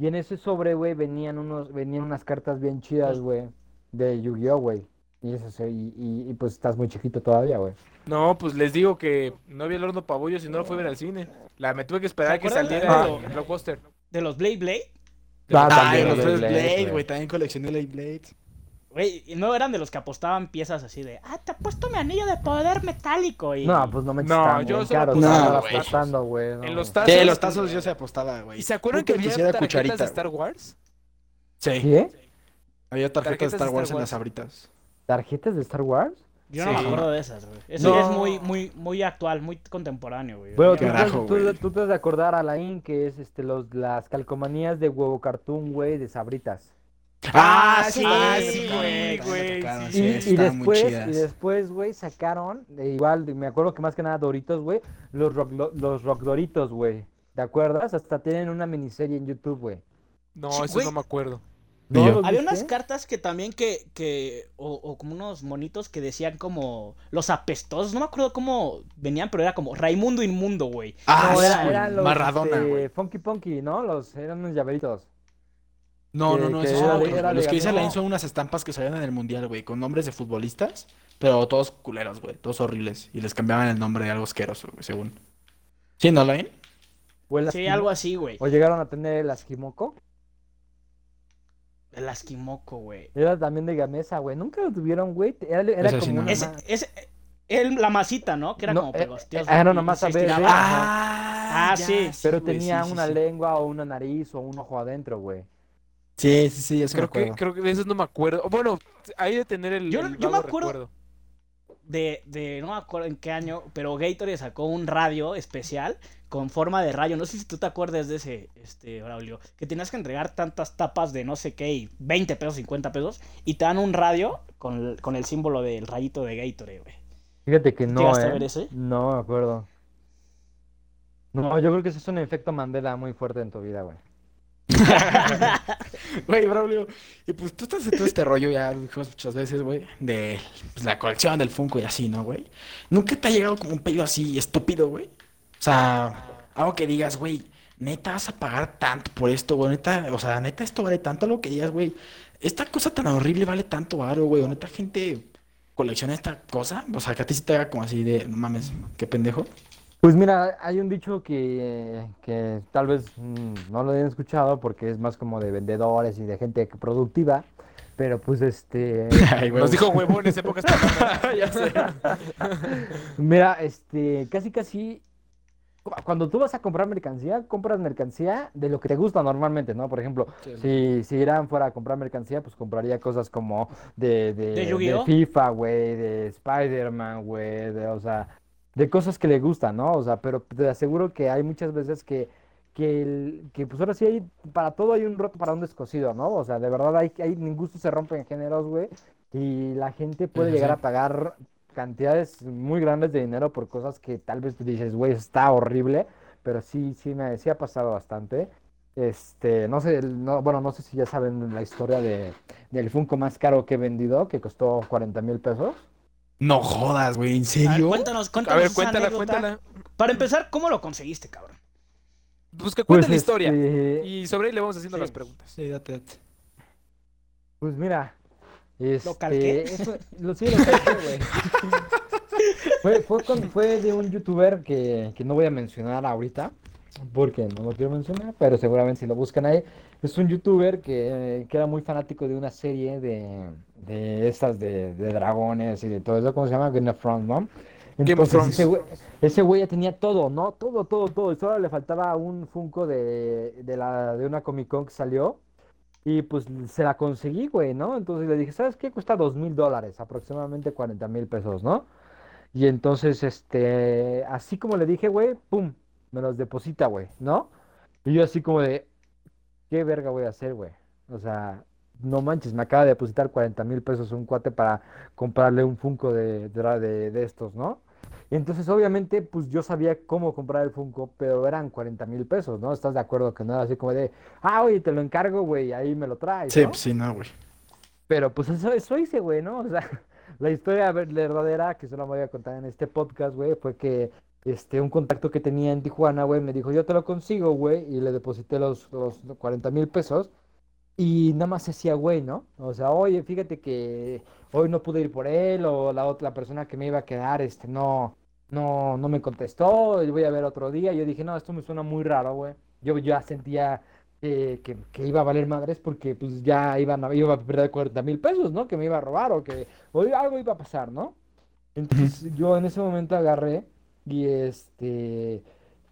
Y en ese sobre, güey, venían unos, venían unas cartas bien chidas, güey, de Yu-Gi-Oh, güey. Y eso y, y- y, pues estás muy chiquito todavía, güey. No, pues les digo que no vi el horno pabollo si no lo fue a ver al cine. La me tuve que esperar ¿Se a que de- saliera Ah. el blockbuster. De los Blade Blade. Ah, también los los Blade, Blade, güey. También coleccioné Blade Blades. Güey, y no eran de los que apostaban piezas así de, ah, te he puesto mi anillo de poder metálico. Y... No, pues no me No, yo solo caros, apostaba los apostando, güey. no, En los güey. tazos. Sí, los tazos yo se apostaba, güey. ¿Y se acuerdan que Nunca había quisiera tarjetas cucharita, de Star Wars? Sí. ¿Qué? Había tarjetas de Star Wars en las abritas. ¿Tarjetas de Star Wars? Yo no Sí. me acuerdo de esas, güey. Eso No. ya es muy, muy, muy actual, muy contemporáneo, güey. Bueno, tú, te- Carajo, tú- güey. tú te has de acordar a la IN que es este, los, las calcomanías de huevo cartoon, güey, de sabritas. Ah, sí, sí, güey, y, después, y después, güey, sacaron, eh, igual, me acuerdo que más que nada Doritos, güey, los rock, lo- los rock Doritos, güey. ¿Te acuerdas? Hasta tienen una miniserie en YouTube, güey. No, Sí, eso no me acuerdo. Había unas cartas que también que, que o, o como unos monitos que decían como los apestosos, no me acuerdo cómo venían, pero era como Raimundo Inmundo, güey. Ah, No, era- eran los Maradona, este, güey. Funky Punky, ¿no? Los, eran unos llaveritos. No, que- no, no, que era son era Los que dice Gabriel. Alain son unas estampas que salían en el mundial, güey, con nombres de futbolistas, pero todos culeros, güey, todos horribles. Y les cambiaban el nombre de algo asqueroso, güey, según. ¿Sí, no, Alain? Sí, algo así, güey. o llegaron a tener el Asquimoco. El Asquimoco, güey. Era también de Gamesa, güey. Nunca lo tuvieron, güey. Era, sí como no. una Ese, el- la masita, ¿no? Que era No, como eh, pegostilloso eh, era y nomás a ver. ¿eh? Ah, sí. Pero tenía sí, sí, una sí. lengua o una nariz o un ojo adentro, güey. Sí, sí, sí, eso me Creo que, acuerdo. creo que de esos no me acuerdo. Bueno, hay de tener el. Yo- el yo me acuerdo- recuerdo. de, de, no me acuerdo en qué año, pero Gatorade sacó un radio especial con forma de rayo. No sé si tú te acuerdas de ese, este, Braulio, que tenías que entregar tantas tapas de no sé qué, y 20 pesos, 50 pesos, y te dan un radio con, el- con el símbolo del rayito de Gatorade, güey. Fíjate que no, ¿Llegaste a ¿eh? ver ese? No me acuerdo. No, yo creo que ese es un efecto Mandela muy fuerte en tu vida, güey. <laughs> Güey, Braulio, y pues tú estás en todo este rollo, ya lo muchas veces, güey, de pues, la colección del Funko y así, ¿no, güey? ¿Nunca te ha llegado como un pedido así estúpido, güey? O sea, algo que digas, güey, neta vas a pagar tanto por esto, güey, neta, o sea, neta esto vale tanto, algo que digas, güey, esta cosa tan horrible vale tanto varo, güey, neta gente colecciona esta cosa, o sea, que a ti sí te haga como así de, no mames, qué pendejo. Pues mira, hay un dicho que, que tal vez mm, no lo hayan escuchado porque es más como de vendedores y de gente productiva, pero pues este... <laughs> Ay. Nos dijo huevones en pocas <laughs> palabras. Mira, este, casi casi, cu- cuando tú vas a comprar mercancía, compras mercancía de lo que te gusta normalmente, ¿no? Por ejemplo, si, si Irán fuera a comprar mercancía, pues compraría cosas como de, de, ¿De? FIFA, güey, de Spider-Man, güey, de, o sea, de cosas que le gustan, ¿no? O sea, pero te aseguro que hay muchas veces que, que, el- que pues ahora sí hay, para todo hay un roto para un descosido, ¿no? O sea, de verdad hay, hay, gustos se rompen géneros, güey, y la gente puede llegar sí. a pagar cantidades muy grandes de dinero por cosas que tal vez tú dices, güey, está horrible, pero sí, sí me sí ha pasado bastante. Este, no sé, no, bueno, no sé si ya saben la historia de, del Funko más caro que he vendido, que costó 40 mil pesos. No jodas, güey, ¿en A ver, serio? cuéntanos, A cuéntanos ver, esa cuéntala, anécdota. cuéntala. Para empezar, ¿cómo lo conseguiste, cabrón? Pues que cuente Pues, la historia. este, Y sobre ahí le vamos haciendo Sí. las preguntas. Sí, date, date. Pues mira, este, calqué? eso- lo, sí, lo calqué, güey. <laughs> fue, fue, con- fue de un youtuber que, que no voy a mencionar ahorita, porque no lo quiero mencionar, pero seguramente si lo buscan ahí, es un youtuber que, que era muy fanático de una serie de, de estas de, de dragones y de todo eso, ¿cómo se llama? Game of Thrones, ¿no? Game of Entonces, Thrones. ese güey, ese güey ya tenía todo, ¿no? Todo, todo, todo. Y solo le faltaba un Funko de, de, la, de una Comic Con que salió. Y pues se la conseguí, güey, ¿no? Entonces le dije, ¿sabes qué? Cuesta dos mil dólares, aproximadamente 40 mil pesos, ¿no? Y entonces, este, así como le dije, güey, pum, me los deposita, güey, ¿no? Y yo así como de, ¿qué verga voy a hacer, güey? O sea, no manches, me acaba de depositar 40 mil pesos un cuate para comprarle un Funko de, de, de- estos, ¿no? Y entonces, obviamente, pues yo sabía cómo comprar el Funko, pero eran 40 mil pesos, ¿no? ¿Estás de acuerdo que no era así como de, ah, oye, te lo encargo, güey, ahí me lo traes, Sí, ¿no? pues sí, no, güey. Pero pues eso, eso hice, güey, ¿no? O sea, <laughs> la historia ver- verdadera que solo me voy a contar en este podcast, güey, fue que este, un contacto que tenía en Tijuana, güey, me dijo, yo te lo consigo, güey, y le deposité los, los 40 mil pesos. Y nada más decía, güey, ¿no? O sea, oye, fíjate que hoy no pude ir por él, o la otra persona que me iba a quedar, este, no, no, no me contestó, y voy a ver otro día. Yo dije, no, esto me suena muy raro, güey. Yo ya sentía eh, que, que iba a valer madres porque pues ya iban a, iba a perder 40 mil pesos, ¿no? Que me iba a robar o que o algo iba a pasar, ¿no? Entonces yo en ese momento agarré y este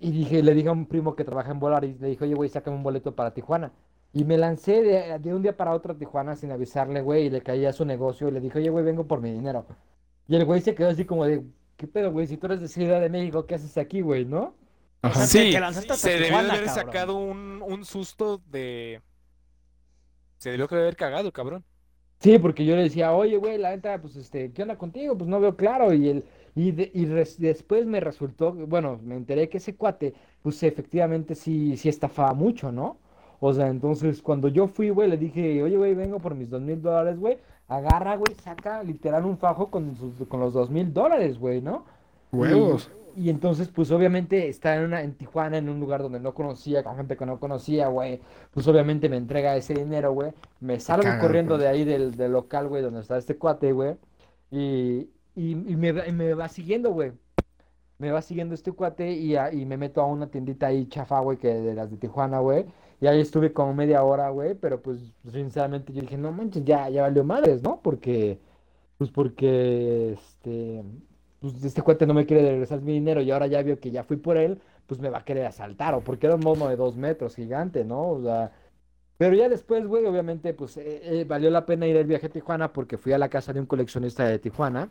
y dije, le dije a un primo que trabaja en Volaris, le dije, oye, güey, sácame un boleto para Tijuana. Y me lancé de, de un día para otro a Tijuana sin avisarle, güey, y le caí a su negocio y le dije, oye, güey, vengo por mi dinero. Y el güey se quedó así como de, ¿qué pedo, güey? Si tú eres de Ciudad de México, ¿qué haces aquí, güey, no? Ajá. Sí, lanzaste se debió de haber cabrón. sacado un, un susto de... Se debió de haber cagado, el cabrón. Sí, porque yo le decía, oye, güey, la neta, pues, este, ¿qué onda contigo? Pues no veo claro. Y, el, y, de- y res- después me resultó, bueno, me enteré que ese cuate, pues efectivamente sí, sí estafaba mucho, ¿no? O sea, entonces cuando yo fui, güey, le dije, oye, güey, vengo por mis dos mil dólares, güey. Agarra, güey, saca literal un fajo con, sus- con los dos mil dólares, güey, ¿no? Huevos. Y, y entonces, pues obviamente está en, una, en Tijuana, en un lugar donde no conocía, con gente que no conocía, güey. Pues obviamente me entrega ese dinero, güey. Me salgo corriendo pues. de ahí del, del local, güey, donde está este cuate, güey. Y, y, y me, y me va siguiendo, güey. Me va siguiendo este cuate y, a- y me meto a una tiendita ahí chafa, güey, que de las de Tijuana, güey. Y ahí estuve como media hora, güey, pero pues sinceramente yo dije, no manches, ya, ya valió madres, ¿no? Porque, pues porque, este, pues este cuate no me quiere regresar mi dinero y ahora ya vio que ya fui por él, pues me va a querer asaltar, o porque era un mono de dos metros, gigante, ¿no? O sea, pero ya después, güey, obviamente, pues eh, eh, valió la pena ir el viaje a Tijuana porque fui a la casa de un coleccionista de Tijuana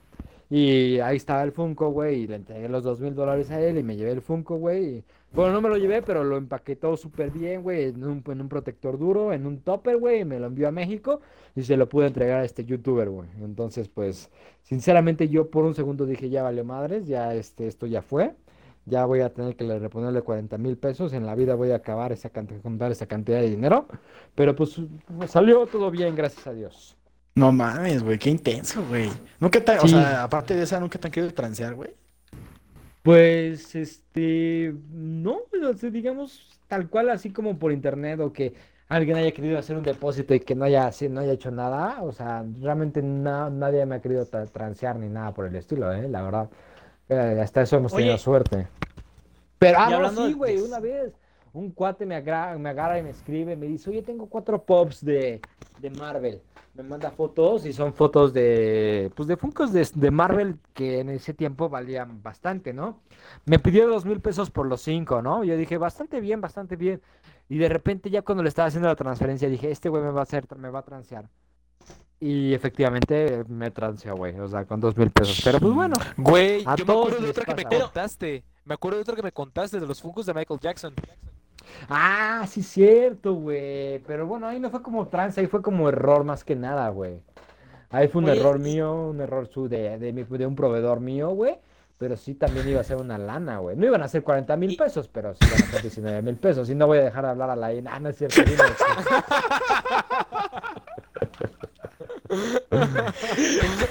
y ahí estaba el Funko, güey, y le entregué los dos mil dólares a él y me llevé el Funko, güey. Bueno, no me lo llevé, pero lo empaquetó súper bien, güey, en un, en un protector duro, en un topper, güey, y me lo envió a México y se lo pude entregar a este youtuber, güey. Entonces, pues, sinceramente yo por un segundo dije, ya valió madres, ya este, esto ya fue. Ya voy a tener que le reponerle 40 mil pesos. En la vida voy a acabar esa cantidad, esa cantidad de dinero. Pero pues salió todo bien, gracias a Dios. No mames, güey, qué intenso, güey. Nunca te, o Sí. sea, aparte de esa, nunca te han querido transear, güey. Pues, este, no, o digamos, tal cual, así como por internet o que alguien haya querido hacer un depósito y que no haya, así- no haya hecho nada, o sea, realmente na- nadie me ha querido tra- transear ni nada por el estilo, eh, la verdad. Eh, hasta eso hemos tenido Oye, suerte. Pero, ah, no, hablando sí, de- güey, una vez un cuate me agra- me agarra y me escribe, me dice, oye, tengo cuatro pops de, de Marvel. Me manda fotos y son fotos de, pues de Funkos de, de Marvel que en ese tiempo valían bastante, ¿no? Me pidió dos mil pesos por los cinco, ¿no? Yo dije, bastante bien, bastante bien. Y de repente ya cuando le estaba haciendo la transferencia dije, este güey me va a hacer, me va a transear. Y efectivamente me transeó, güey, o sea, con dos mil pesos. Pero pues bueno, Güey, A yo me acuerdo de otra que me contaste. Me acuerdo de otra que me contaste, de los Funkos de Michael Jackson. Ah, sí, cierto, güey. Pero bueno, ahí no fue como trance, ahí fue como error más que nada, güey. Ahí fue un Oye, error mío, un error su de, de, mi- de un proveedor mío, güey. Pero sí también iba a ser una lana, güey. No iban a ser 40 mil Y- pesos, pero sí iban a ser 19 mil pesos. Y no voy a dejar de hablar a la INA. Ah, no es cierto. dime.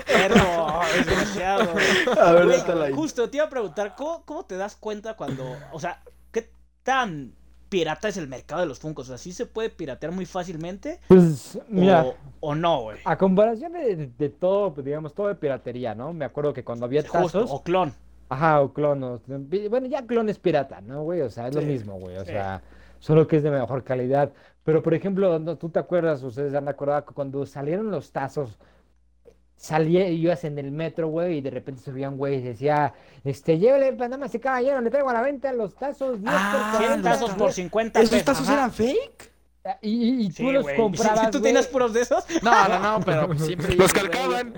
Perro, desgraciado. <laughs> A ver, Güey, justo te iba a preguntar, ¿cómo, ¿cómo te das cuenta cuando, o sea, qué tan pirata es el mercado de los Funkos? O sea, ¿sí se puede piratear muy fácilmente? Pues, mira, O, o no, güey. a comparación de, de todo, digamos, todo de piratería, ¿no? Me acuerdo que cuando había Justo, tazos, o clon. ajá, o clonos, bueno, ya clon es pirata, ¿no, güey? O sea, es lo mismo, güey, o sí. sea, solo que es de mejor calidad. Pero, por ejemplo, no, ¿tú te acuerdas, ustedes han acordado cuando salieron los tazos, salía, ibas en el metro, güey, y de repente subía un güey y decía, este, llévele, damas y caballero, le traigo a la venta los tazos, 10 Ah, por 100 los tazos por 50 ¿Esos pesos. tazos Ajá. eran fake? Y, y- y tú Sí, los güey. comprabas, ¿Tú güey. tienes puros de esos? No, no, no, <laughs> pero pues siempre. Los calcaban.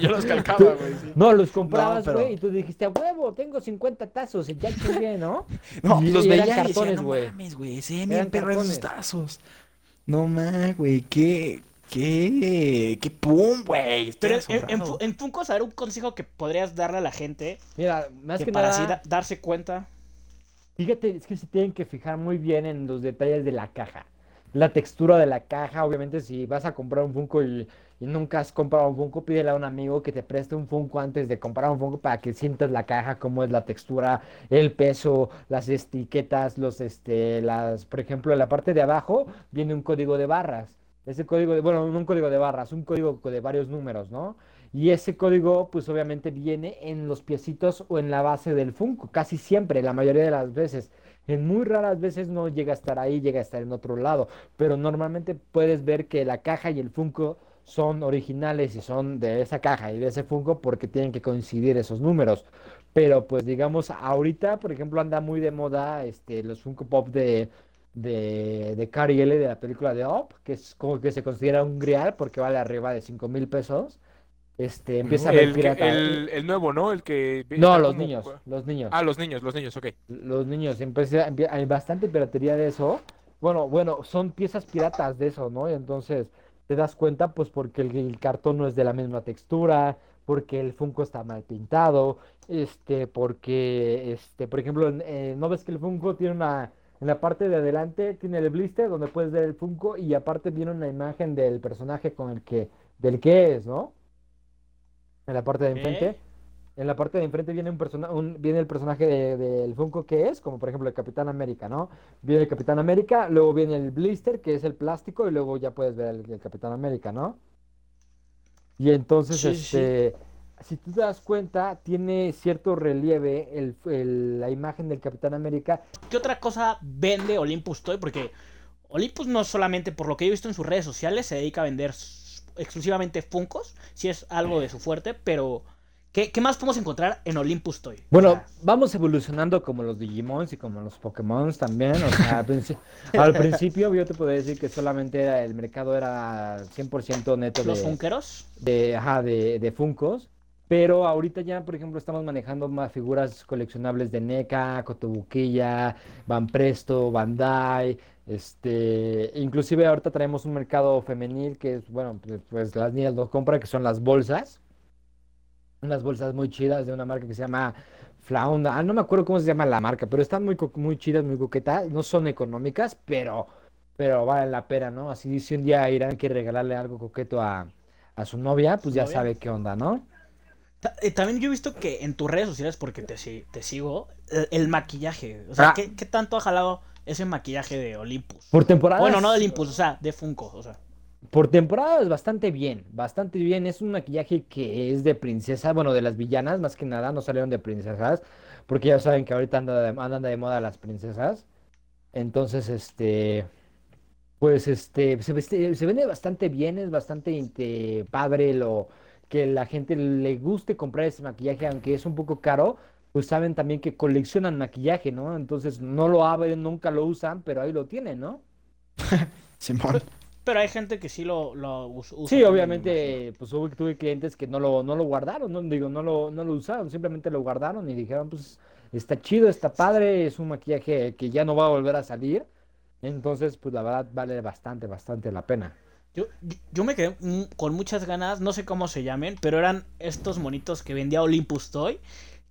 Yo los calcaba, güey. sí. No, los comprabas, pero- güey, y tú dijiste, a huevo, tengo 50 tazos, y ya chingué, ¿no? <laughs> No, Y- los y eran veía y decía, cartones, no güey. mames, güey, se bien perros esos tazos. No mames, güey, qué, qué, qué pum, güey. Pero en, en, en Funkos, a ver, un consejo que podrías darle a la gente Mira, más que que para nada, así da- darse cuenta. fíjate, es que se tienen que fijar muy bien en los detalles de la caja. La textura de la caja, obviamente, si vas a comprar un Funko y, y nunca has comprado un Funko, pídele a un amigo que te preste un Funko antes de comprar un Funko para que sientas la caja, cómo es la textura, el peso, las etiquetas, los, este, las, por ejemplo, en la parte de abajo viene un código de barras. Ese código de, bueno, no un código de barras, un código de varios números, ¿no? Y ese código, pues obviamente viene en los piecitos o en la base del Funko, casi siempre, la mayoría de las veces. En muy raras veces no llega a estar ahí, llega a estar en otro lado, pero normalmente puedes ver que la caja y el Funko son originales y son de esa caja y de ese Funko porque tienen que coincidir esos números. Pero pues digamos, ahorita, por ejemplo, anda muy de moda este, los Funko Pop de, de, de Cary L de la película de Up, que es como que se considera un grial porque vale arriba de 5 mil pesos. Este, empieza a ver El, pirata. el, el nuevo, ¿no? El que. No, los como- niños, los niños. Ah, los niños, los niños, ok. Los niños, empieza, empie- hay bastante piratería de eso. Bueno, bueno, son piezas piratas de eso, ¿no? Y entonces te das cuenta, pues, porque el, el cartón no es de la misma textura, porque el Funko está mal pintado, este, porque, este, por ejemplo, eh, ¿no ves que el Funko tiene una, en la parte de adelante tiene el blister donde puedes ver el Funko y aparte viene una imagen del personaje con el que, del que es, ¿no? En la parte de enfrente. En la parte de enfrente viene un persona, un, viene el personaje de- del Funko que es, como por ejemplo el Capitán América, ¿no? Viene el Capitán América, luego viene el blister, que es el plástico, y luego ya puedes ver el, el Capitán América, ¿no? Y entonces, Sí, sí. Si tú te das cuenta, tiene cierto relieve el, el- la imagen del Capitán América. ¿Qué otra cosa vende Olympus Toy? Porque Olympus no solamente, por lo que he visto en sus redes sociales, se dedica a vender exclusivamente Funkos, si es algo de su fuerte, pero ¿qué, qué más podemos encontrar en Olympus Toy? O Bueno, sea, vamos evolucionando como los Digimons y como los Pokémons también. O sea, al, princi- <laughs> al principio yo te podría decir que solamente era, el mercado era 100% neto los de, Funkeros. de, ajá, de, de Funkos. Pero ahorita ya, por ejemplo, estamos manejando más figuras coleccionables de NECA, Cotobuquilla, Van Presto, Bandai. Este, inclusive ahorita traemos un mercado femenil que es, bueno, pues, pues las niñas lo compran, que son las bolsas. Unas bolsas muy chidas de una marca que se llama Flaunda. Ah, no me acuerdo cómo se llama la marca, pero están muy, muy chidas, muy coquetas. No son económicas, pero, pero valen la pena, ¿no? Así si un día Irán quiere regalarle algo coqueto a, a su novia, pues ¿Su ya novia? sabe qué onda, ¿no? Eh, También yo he visto que en tus redes sociales, porque te, te sigo, el, el maquillaje. O sea, Ah. ¿qué, qué tanto ha jalado ese maquillaje de Olympus? Por temporadas. Bueno, no de Olympus, o sea, de Funko. O sea, Por temporadas bastante bien, bastante bien. Es un maquillaje que es de princesa, bueno, de las villanas, más que nada, no salieron de princesas, porque ya saben que ahorita anda de- andan de moda las princesas. Entonces, este, pues, este, se, se vende bastante bien, es bastante padre lo que la gente le guste comprar ese maquillaje, aunque es un poco caro, pues saben también que coleccionan maquillaje, ¿no? Entonces no lo abren, nunca lo usan, pero ahí lo tienen, ¿no? <laughs> Simón. pero hay gente que sí lo, lo us- usa. Sí, obviamente, pues hubo- tuve clientes que no lo, no lo guardaron, no digo, no lo, no lo usaron, simplemente lo guardaron y dijeron, pues está chido, está padre, es un maquillaje que ya no va a volver a salir. Entonces, pues la verdad vale bastante, bastante la pena. Yo, yo- yo me quedé mm, con muchas ganas, no sé cómo se llamen, pero eran estos monitos que vendía Olympus Toy,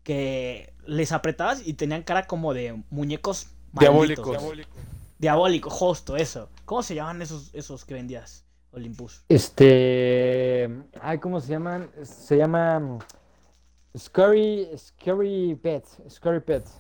que les apretabas y tenían cara como de muñecos malditos. Diabólicos. Diabólico, justo eso. ¿Cómo se llaman esos, esos que vendías, Olympus? Este, ay, ¿cómo se llaman? Se llama Scary, Scary Pets, Scary Pets.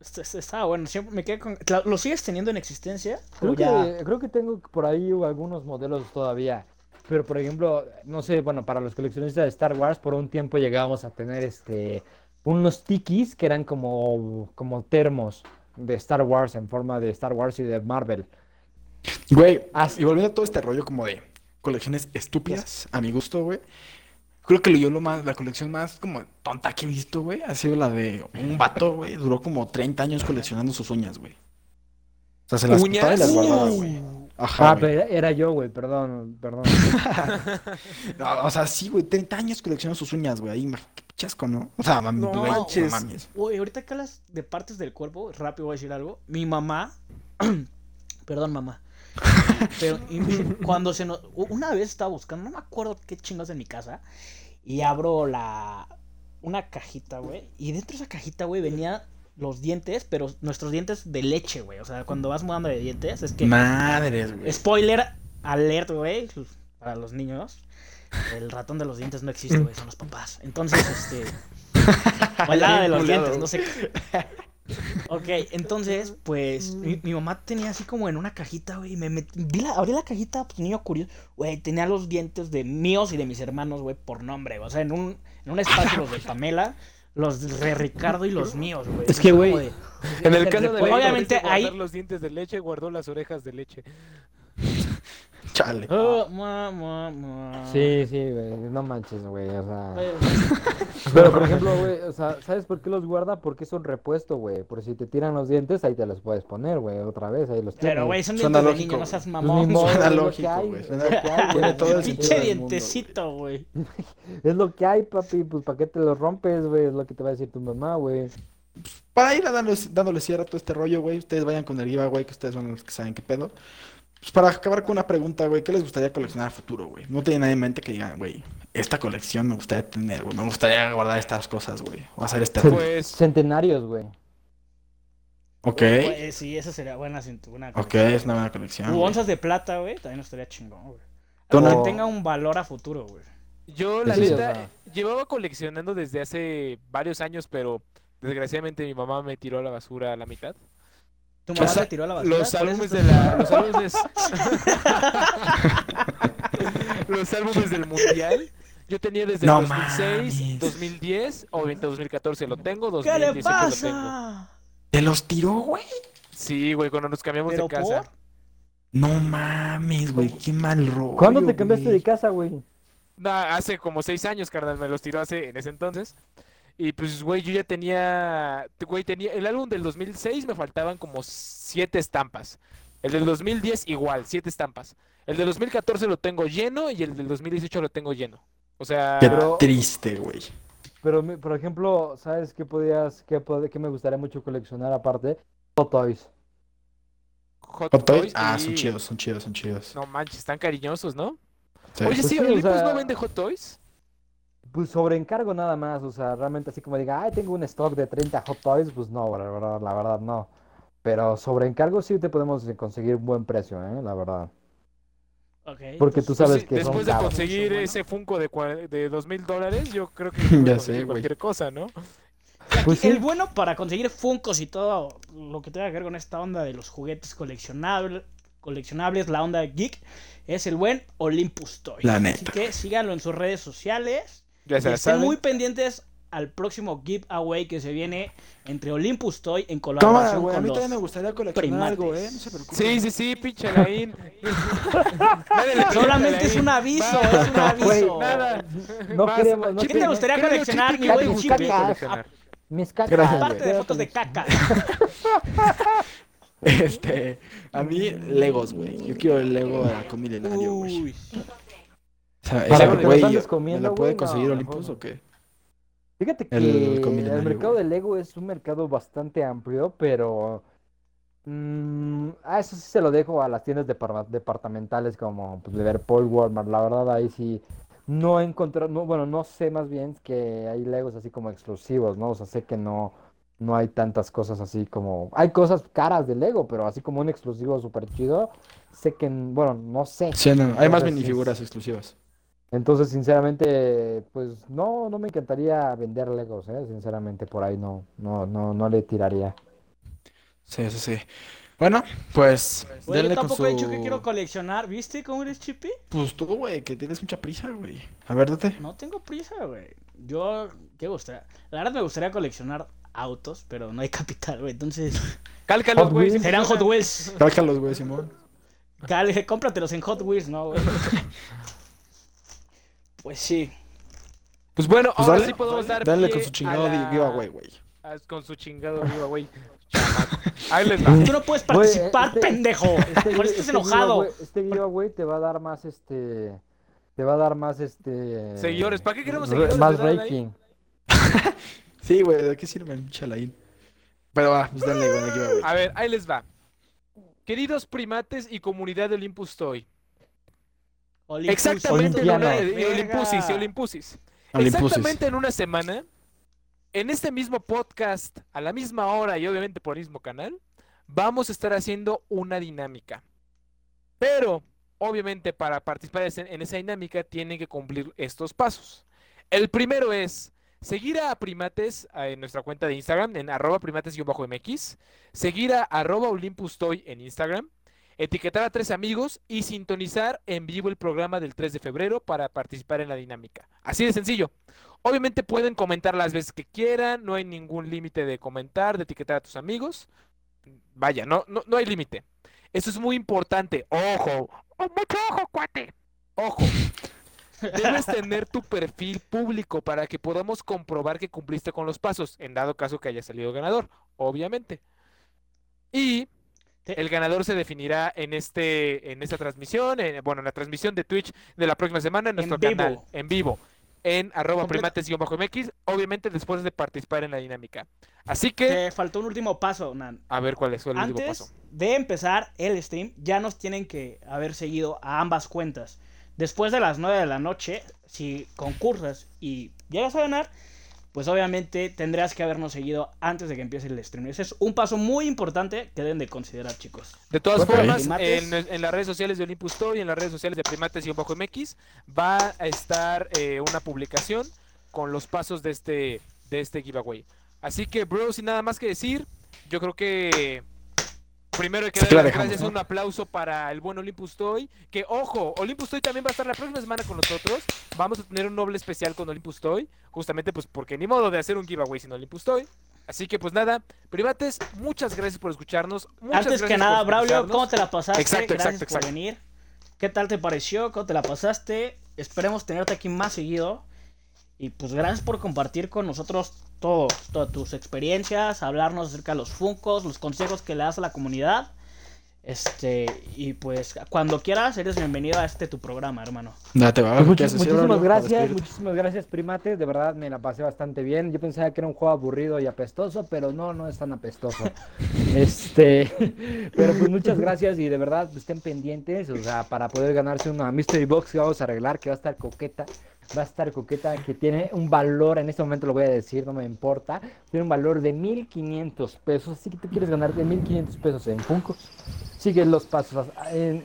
Estaba bueno, siempre me quedé con... ¿Lo sigues teniendo en existencia? Creo que, creo que tengo por ahí algunos modelos todavía. Pero por ejemplo, no sé, bueno, para los coleccionistas de Star Wars, por un tiempo llegábamos a tener este unos tikis que eran como, como termos de Star Wars en forma de Star Wars y de Marvel. Güey, y volviendo a todo este rollo como de colecciones estúpidas, a mi gusto, güey. Creo que lo yo lo más, la colección más como tonta que he visto, güey, ha sido la de un vato, güey. Duró como 30 años coleccionando sus uñas, güey. O sea, se las ¿Uñas? cortaba y las guardaba, güey. Ajá, Ah, güey. pero era, yo, güey, perdón, perdón. <laughs> No, o sea, sí, güey, 30 años coleccionando sus uñas, güey. Ahí, qué chasco, ¿no? O sea, mami, No güey, manches. mames. Oye, ahorita que hablas de partes del cuerpo, rápido voy a decir algo. Mi mamá, <clears throat> perdón mamá, pero cuando se nos... Una vez estaba buscando, no me acuerdo qué chingos en mi casa, y abro la... Una cajita, güey, y dentro de esa cajita, güey, venía los dientes, pero nuestros dientes de leche, güey. O sea, cuando vas mudando de dientes, es que... Madres, güey. Spoiler alert, güey, para los niños. El ratón de los dientes no existe, güey, son los papás. Entonces, este. <laughs> O el de los dientes, no sé. Ok, entonces, pues, mi, mi mamá tenía así como en una cajita, güey, me met- vi la, abrí la cajita, pues, niño curioso, güey, tenía los dientes de míos y de mis hermanos, güey, por nombre, o sea, en un, en un espacio los de Pamela, los de Ricardo y los míos, güey. Es que, güey, de- En el caso de obviamente ahí- guardar los dientes de leche, guardó las orejas de leche. Chale. Oh, mua, mua, mua. Sí, sí, güey, no manches, güey, o sea... Güey, <laughs> Pero por ejemplo, güey, o sea, ¿sabes por qué los guarda? Porque es un repuesto, güey. Por si te tiran los dientes, ahí te los puedes poner, güey, otra vez, ahí los Pero, tienes. güey, son dientes de niño, no güey. seas Pues mamón. modo, Suena es lo lógico, que hay, güey, es suena- lo que hay, güey, tiene todo el es lo que Pinche dientecito, güey. <laughs> Es lo que hay, papi, pues ¿para qué te los rompes, güey? Es lo que te va a decir tu mamá, güey. Para ir dándole, dándole cierre a todo este rollo, güey, ustedes vayan con el giveaway, que ustedes son los que saben qué pedo. Pues para acabar con una pregunta, güey, ¿qué les gustaría coleccionar a futuro, güey? No tiene nadie en mente que digan, güey, esta colección me gustaría tener, güey, me gustaría guardar estas cosas, güey, o hacer este rollo. Pues, Centenarios, güey. Ok, Pues, sí, esa sería buena. buena ok, es una buena colección. U onzas de plata, güey, también estaría chingón, güey. Que tenga un valor a futuro, güey. yo la Sí, o neta sea. llevaba coleccionando desde hace varios años, pero desgraciadamente mi mamá me tiró a la basura a la mitad. ¿Tu mamá Los te a- tiró a la basura? Los Por eso álbumes de la. Los álbumes. los álbumes del mundial. Yo tenía desde No el 2006, mames. 2010 o 2014. Lo tengo, ¿Qué le 2018 lo tengo. pasa? ¿Te los tiró, güey? Sí, güey, cuando nos cambiamos ¿Pero de casa. por? No mames, güey, qué mal rollo, ¿Cuándo te cambiaste güey. de casa, güey? No, hace como seis años, carnal, me los tiró hace en ese entonces. Y pues, güey, yo ya tenía, güey, tenía, el álbum del 2006 me faltaban como siete estampas. El del 2010 igual, siete estampas. El del 2014 lo tengo lleno y el del 2018 lo tengo lleno. O sea, Qué Pero- triste, güey. Pero, mi- por ejemplo, ¿sabes qué podías, qué, pod- qué me gustaría mucho coleccionar aparte? Hot Toys. Hot, Hot Toys, ah, son chidos, son chidos, son chidos. No manches, están cariñosos, ¿no? Sí. Oye, Pues sí, sí, o sea- no vende Hot Toys. Pues sobre encargo nada más, o sea, realmente así como diga, ay, tengo un stock de 30 Hot Toys, pues no, la verdad, la verdad no. Pero sobre encargo sí te podemos conseguir un buen precio, ¿eh? La verdad. Ok, Porque pues, tú Pues sabes sí, que son después de conseguir Bueno. ese Funko de, de dos mil dólares, yo creo que <laughs> Ya sé, cualquier cosa, ¿no? Aquí, Pues sí. El bueno para conseguir Funkos y todo lo que tenga que ver con esta onda de los juguetes coleccionables, coleccionables, la onda geek, es el buen Olympus Toy. La Así neta. que síganlo en sus redes sociales. Ya se estén muy pendientes al próximo giveaway que se viene entre Olympus Toy en Cámara, colaboración güey, a con mí los... también me gustaría coleccionar algo, primates. eh, no se preocupen. Sí, sí, sí, pinche Laín. <laughs> Solamente a es un aviso, es un aviso. Güey, Nada. No Más- queremos- no ¿Qué te queremos- gustaría ¿qué le- coleccionar, mi güey? gustaría Chicas. coleccionar? Mis cacas. Gracias, Aparte güey. de fotos de caca. <laughs> Este, a mí, Legos, güey. Yo quiero el Lego de la milenario, güey. Uy. O sea, Para ese que te güey, los andes ¿me comiendo, la puede güey, conseguir no, Olympus o qué? Fíjate que El el, mercado güey. de Lego es un mercado bastante amplio, pero mm, a eso sí se lo dejo a las tiendas depar- departamentales como pues, Liverpool, Walmart. La verdad ahí sí no he encontrado, no, bueno, no sé más bien que hay Legos así como exclusivos, ¿no? O sea, sé que no, no hay tantas cosas así como, hay cosas caras de Lego, pero así como un exclusivo súper chido, sé que, bueno, no sé. Sí, no, hay más minifiguras exclusivas. Entonces, sinceramente, pues no, no me encantaría vender Legos, ¿eh? Sinceramente, por ahí no, no, no, no le tiraría. Sí, sí, sí. Bueno, pues Güey, yo denle con tampoco he dicho su- que quiero coleccionar. ¿Viste cómo eres, Chippy? Pues tú, güey, que tienes mucha prisa, güey. A ver, date. No tengo prisa, güey. Yo, ¿qué gustaría? La verdad me gustaría coleccionar autos, pero no hay <laughs> capital, güey. Entonces, <laughs> Cálcalos, Hot güey. Wheels. serán Hot. Wheels. Cálcalos, güey, Simón. Cal- cómpratelos en Hot Wheels, ¿no, güey? <laughs> Pues sí. Pues bueno, Pues ahora dale, sí podemos dar Dale pie con su chingado la- de giveaway, güey. a- Con su chingado <laughs> giveaway. Ahí les va. Tú no puedes participar, este- pendejo. Este, Por eso estás enojado. giveaway- Este giveaway te va a dar más este. Te va a dar más este. Seguidores, ¿para qué queremos re- seguidores, Más rating. <laughs> Sí, güey, ¿de qué sirve el chalaín? Pero va, pues dale, güey, el giveaway. A ver, ahí les va. Queridos primates y comunidad de Olympus Toy. Olympus, Exactamente en una. Olimpusis. Exactamente en una semana, en este mismo podcast, a la misma hora y obviamente por el mismo canal, vamos a estar haciendo una dinámica. Pero, obviamente, para participar en esa dinámica tienen que cumplir estos pasos. El primero es seguir a Primates en nuestra cuenta de Instagram, en arroba primates-mx, seguir a arroba olympustoy en Instagram, etiquetar a tres amigos y sintonizar en vivo el programa del 3 de febrero para participar en la dinámica. Así de sencillo. Obviamente pueden comentar las veces que quieran, no hay ningún límite de comentar, de etiquetar a tus amigos. Vaya, no, no, no hay límite. Eso es muy importante. Ojo, oh, mucho ojo, cuate. Ojo. Debes <laughs> tener tu perfil público para que podamos comprobar que cumpliste con los pasos, en dado caso que haya salido ganador, obviamente. Y el ganador se definirá en este, en esta transmisión, en- bueno, en la transmisión de Twitch de la próxima semana en nuestro canal, en vivo, en arroba primates-mx, obviamente después de participar en la dinámica. Así que, Te faltó un último paso, Nan. a ver cuál es el último paso. de empezar el stream, ya nos tienen que haber seguido a ambas cuentas. Después de las 9 de la noche, si concursas y llegas a ganar, pues obviamente tendrás que habernos seguido antes de que empiece el stream. Ese es un paso muy importante que deben de considerar, chicos. De todas formas, en, en las redes sociales de Olympus Toy y en las redes sociales de Primates y Bajo MX va a estar eh, una publicación con los pasos de este, de este giveaway. Así que, bro, sin nada más que decir, yo creo que primero hay que la las dejamos, gracias, ¿no? un aplauso para el buen Olympus Toy. Que, ojo, Olympus Toy también va a estar la próxima semana con nosotros. Vamos a tener un noble especial con Olympus Toy, justamente pues porque ni modo de hacer un giveaway sin Olympus Toy. Así que pues nada, primates, muchas gracias por escucharnos. Muchas Antes que nada, Braulio. ¿cómo te la pasaste? Exacto, Gracias exacto, por exacto. venir. ¿Qué tal te pareció? ¿Cómo te la pasaste? Esperemos tenerte aquí más seguido. Y pues gracias por compartir con nosotros todo, todas tus experiencias, hablarnos acerca de los Funcos, los consejos que le das a la comunidad. Este, y pues cuando quieras, eres bienvenido a este tu programa, hermano. Date, va. Muchis- ¿quieres decir, muchísimas gracias, muchísimas gracias, primates. De verdad me la pasé bastante bien. Yo pensaba que era un juego aburrido y apestoso, pero no, no es tan apestoso. <laughs> este, <laughs> pero pues muchas gracias y de verdad pues, estén pendientes, o sea, para poder ganarse una Mystery Box que vamos a arreglar, que va a estar coqueta. Va a estar coqueta, que tiene un valor, en este momento lo voy a decir, no me importa. Tiene un valor de 1500 pesos. Así que tú quieres ganar de 1500 pesos en Funko. Sigue los pasos. en-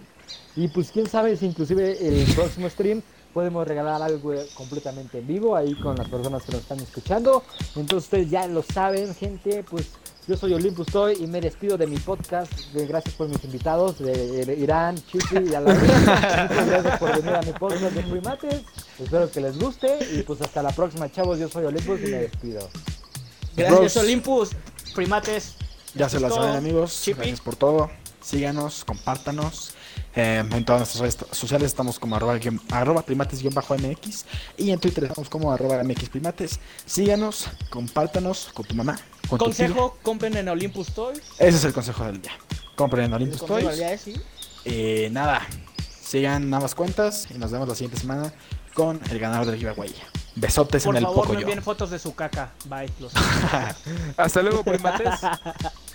y pues quién sabe si inclusive el próximo stream podemos regalar algo completamente en vivo ahí con las personas que nos están escuchando. Entonces ustedes ya lo saben, gente, pues yo soy Olympus Toy y me despido de mi podcast. De- gracias por mis invitados de, de Irán, Chipi y Alain. <laughs> Muchas gracias por venir a mi podcast de primates. Espero que les guste y pues hasta la próxima, chavos. Yo soy Olympus y me despido. Gracias, Bros. Olympus, primates. Ya se la Todo. saben, amigos. Chippy. Gracias por todo. Síganos, compártanos. Eh, en todas nuestras redes sociales estamos como arroba, arroba primates-mx y en Twitter estamos como arroba mxprimates. Síganos, compártanos con tu mamá, con tu tía. Consejo, compren en Olympus Toy. Ese es el consejo del día. Compren en Olympus consejo del Toys. día sí. Eh, nada, sigan ambas cuentas y nos vemos la siguiente semana con el ganador del giveaway. Besotes Por en el favor, no poco yo. envíen fotos de su caca. Bye. Los <laughs> Hasta luego, primates. <laughs>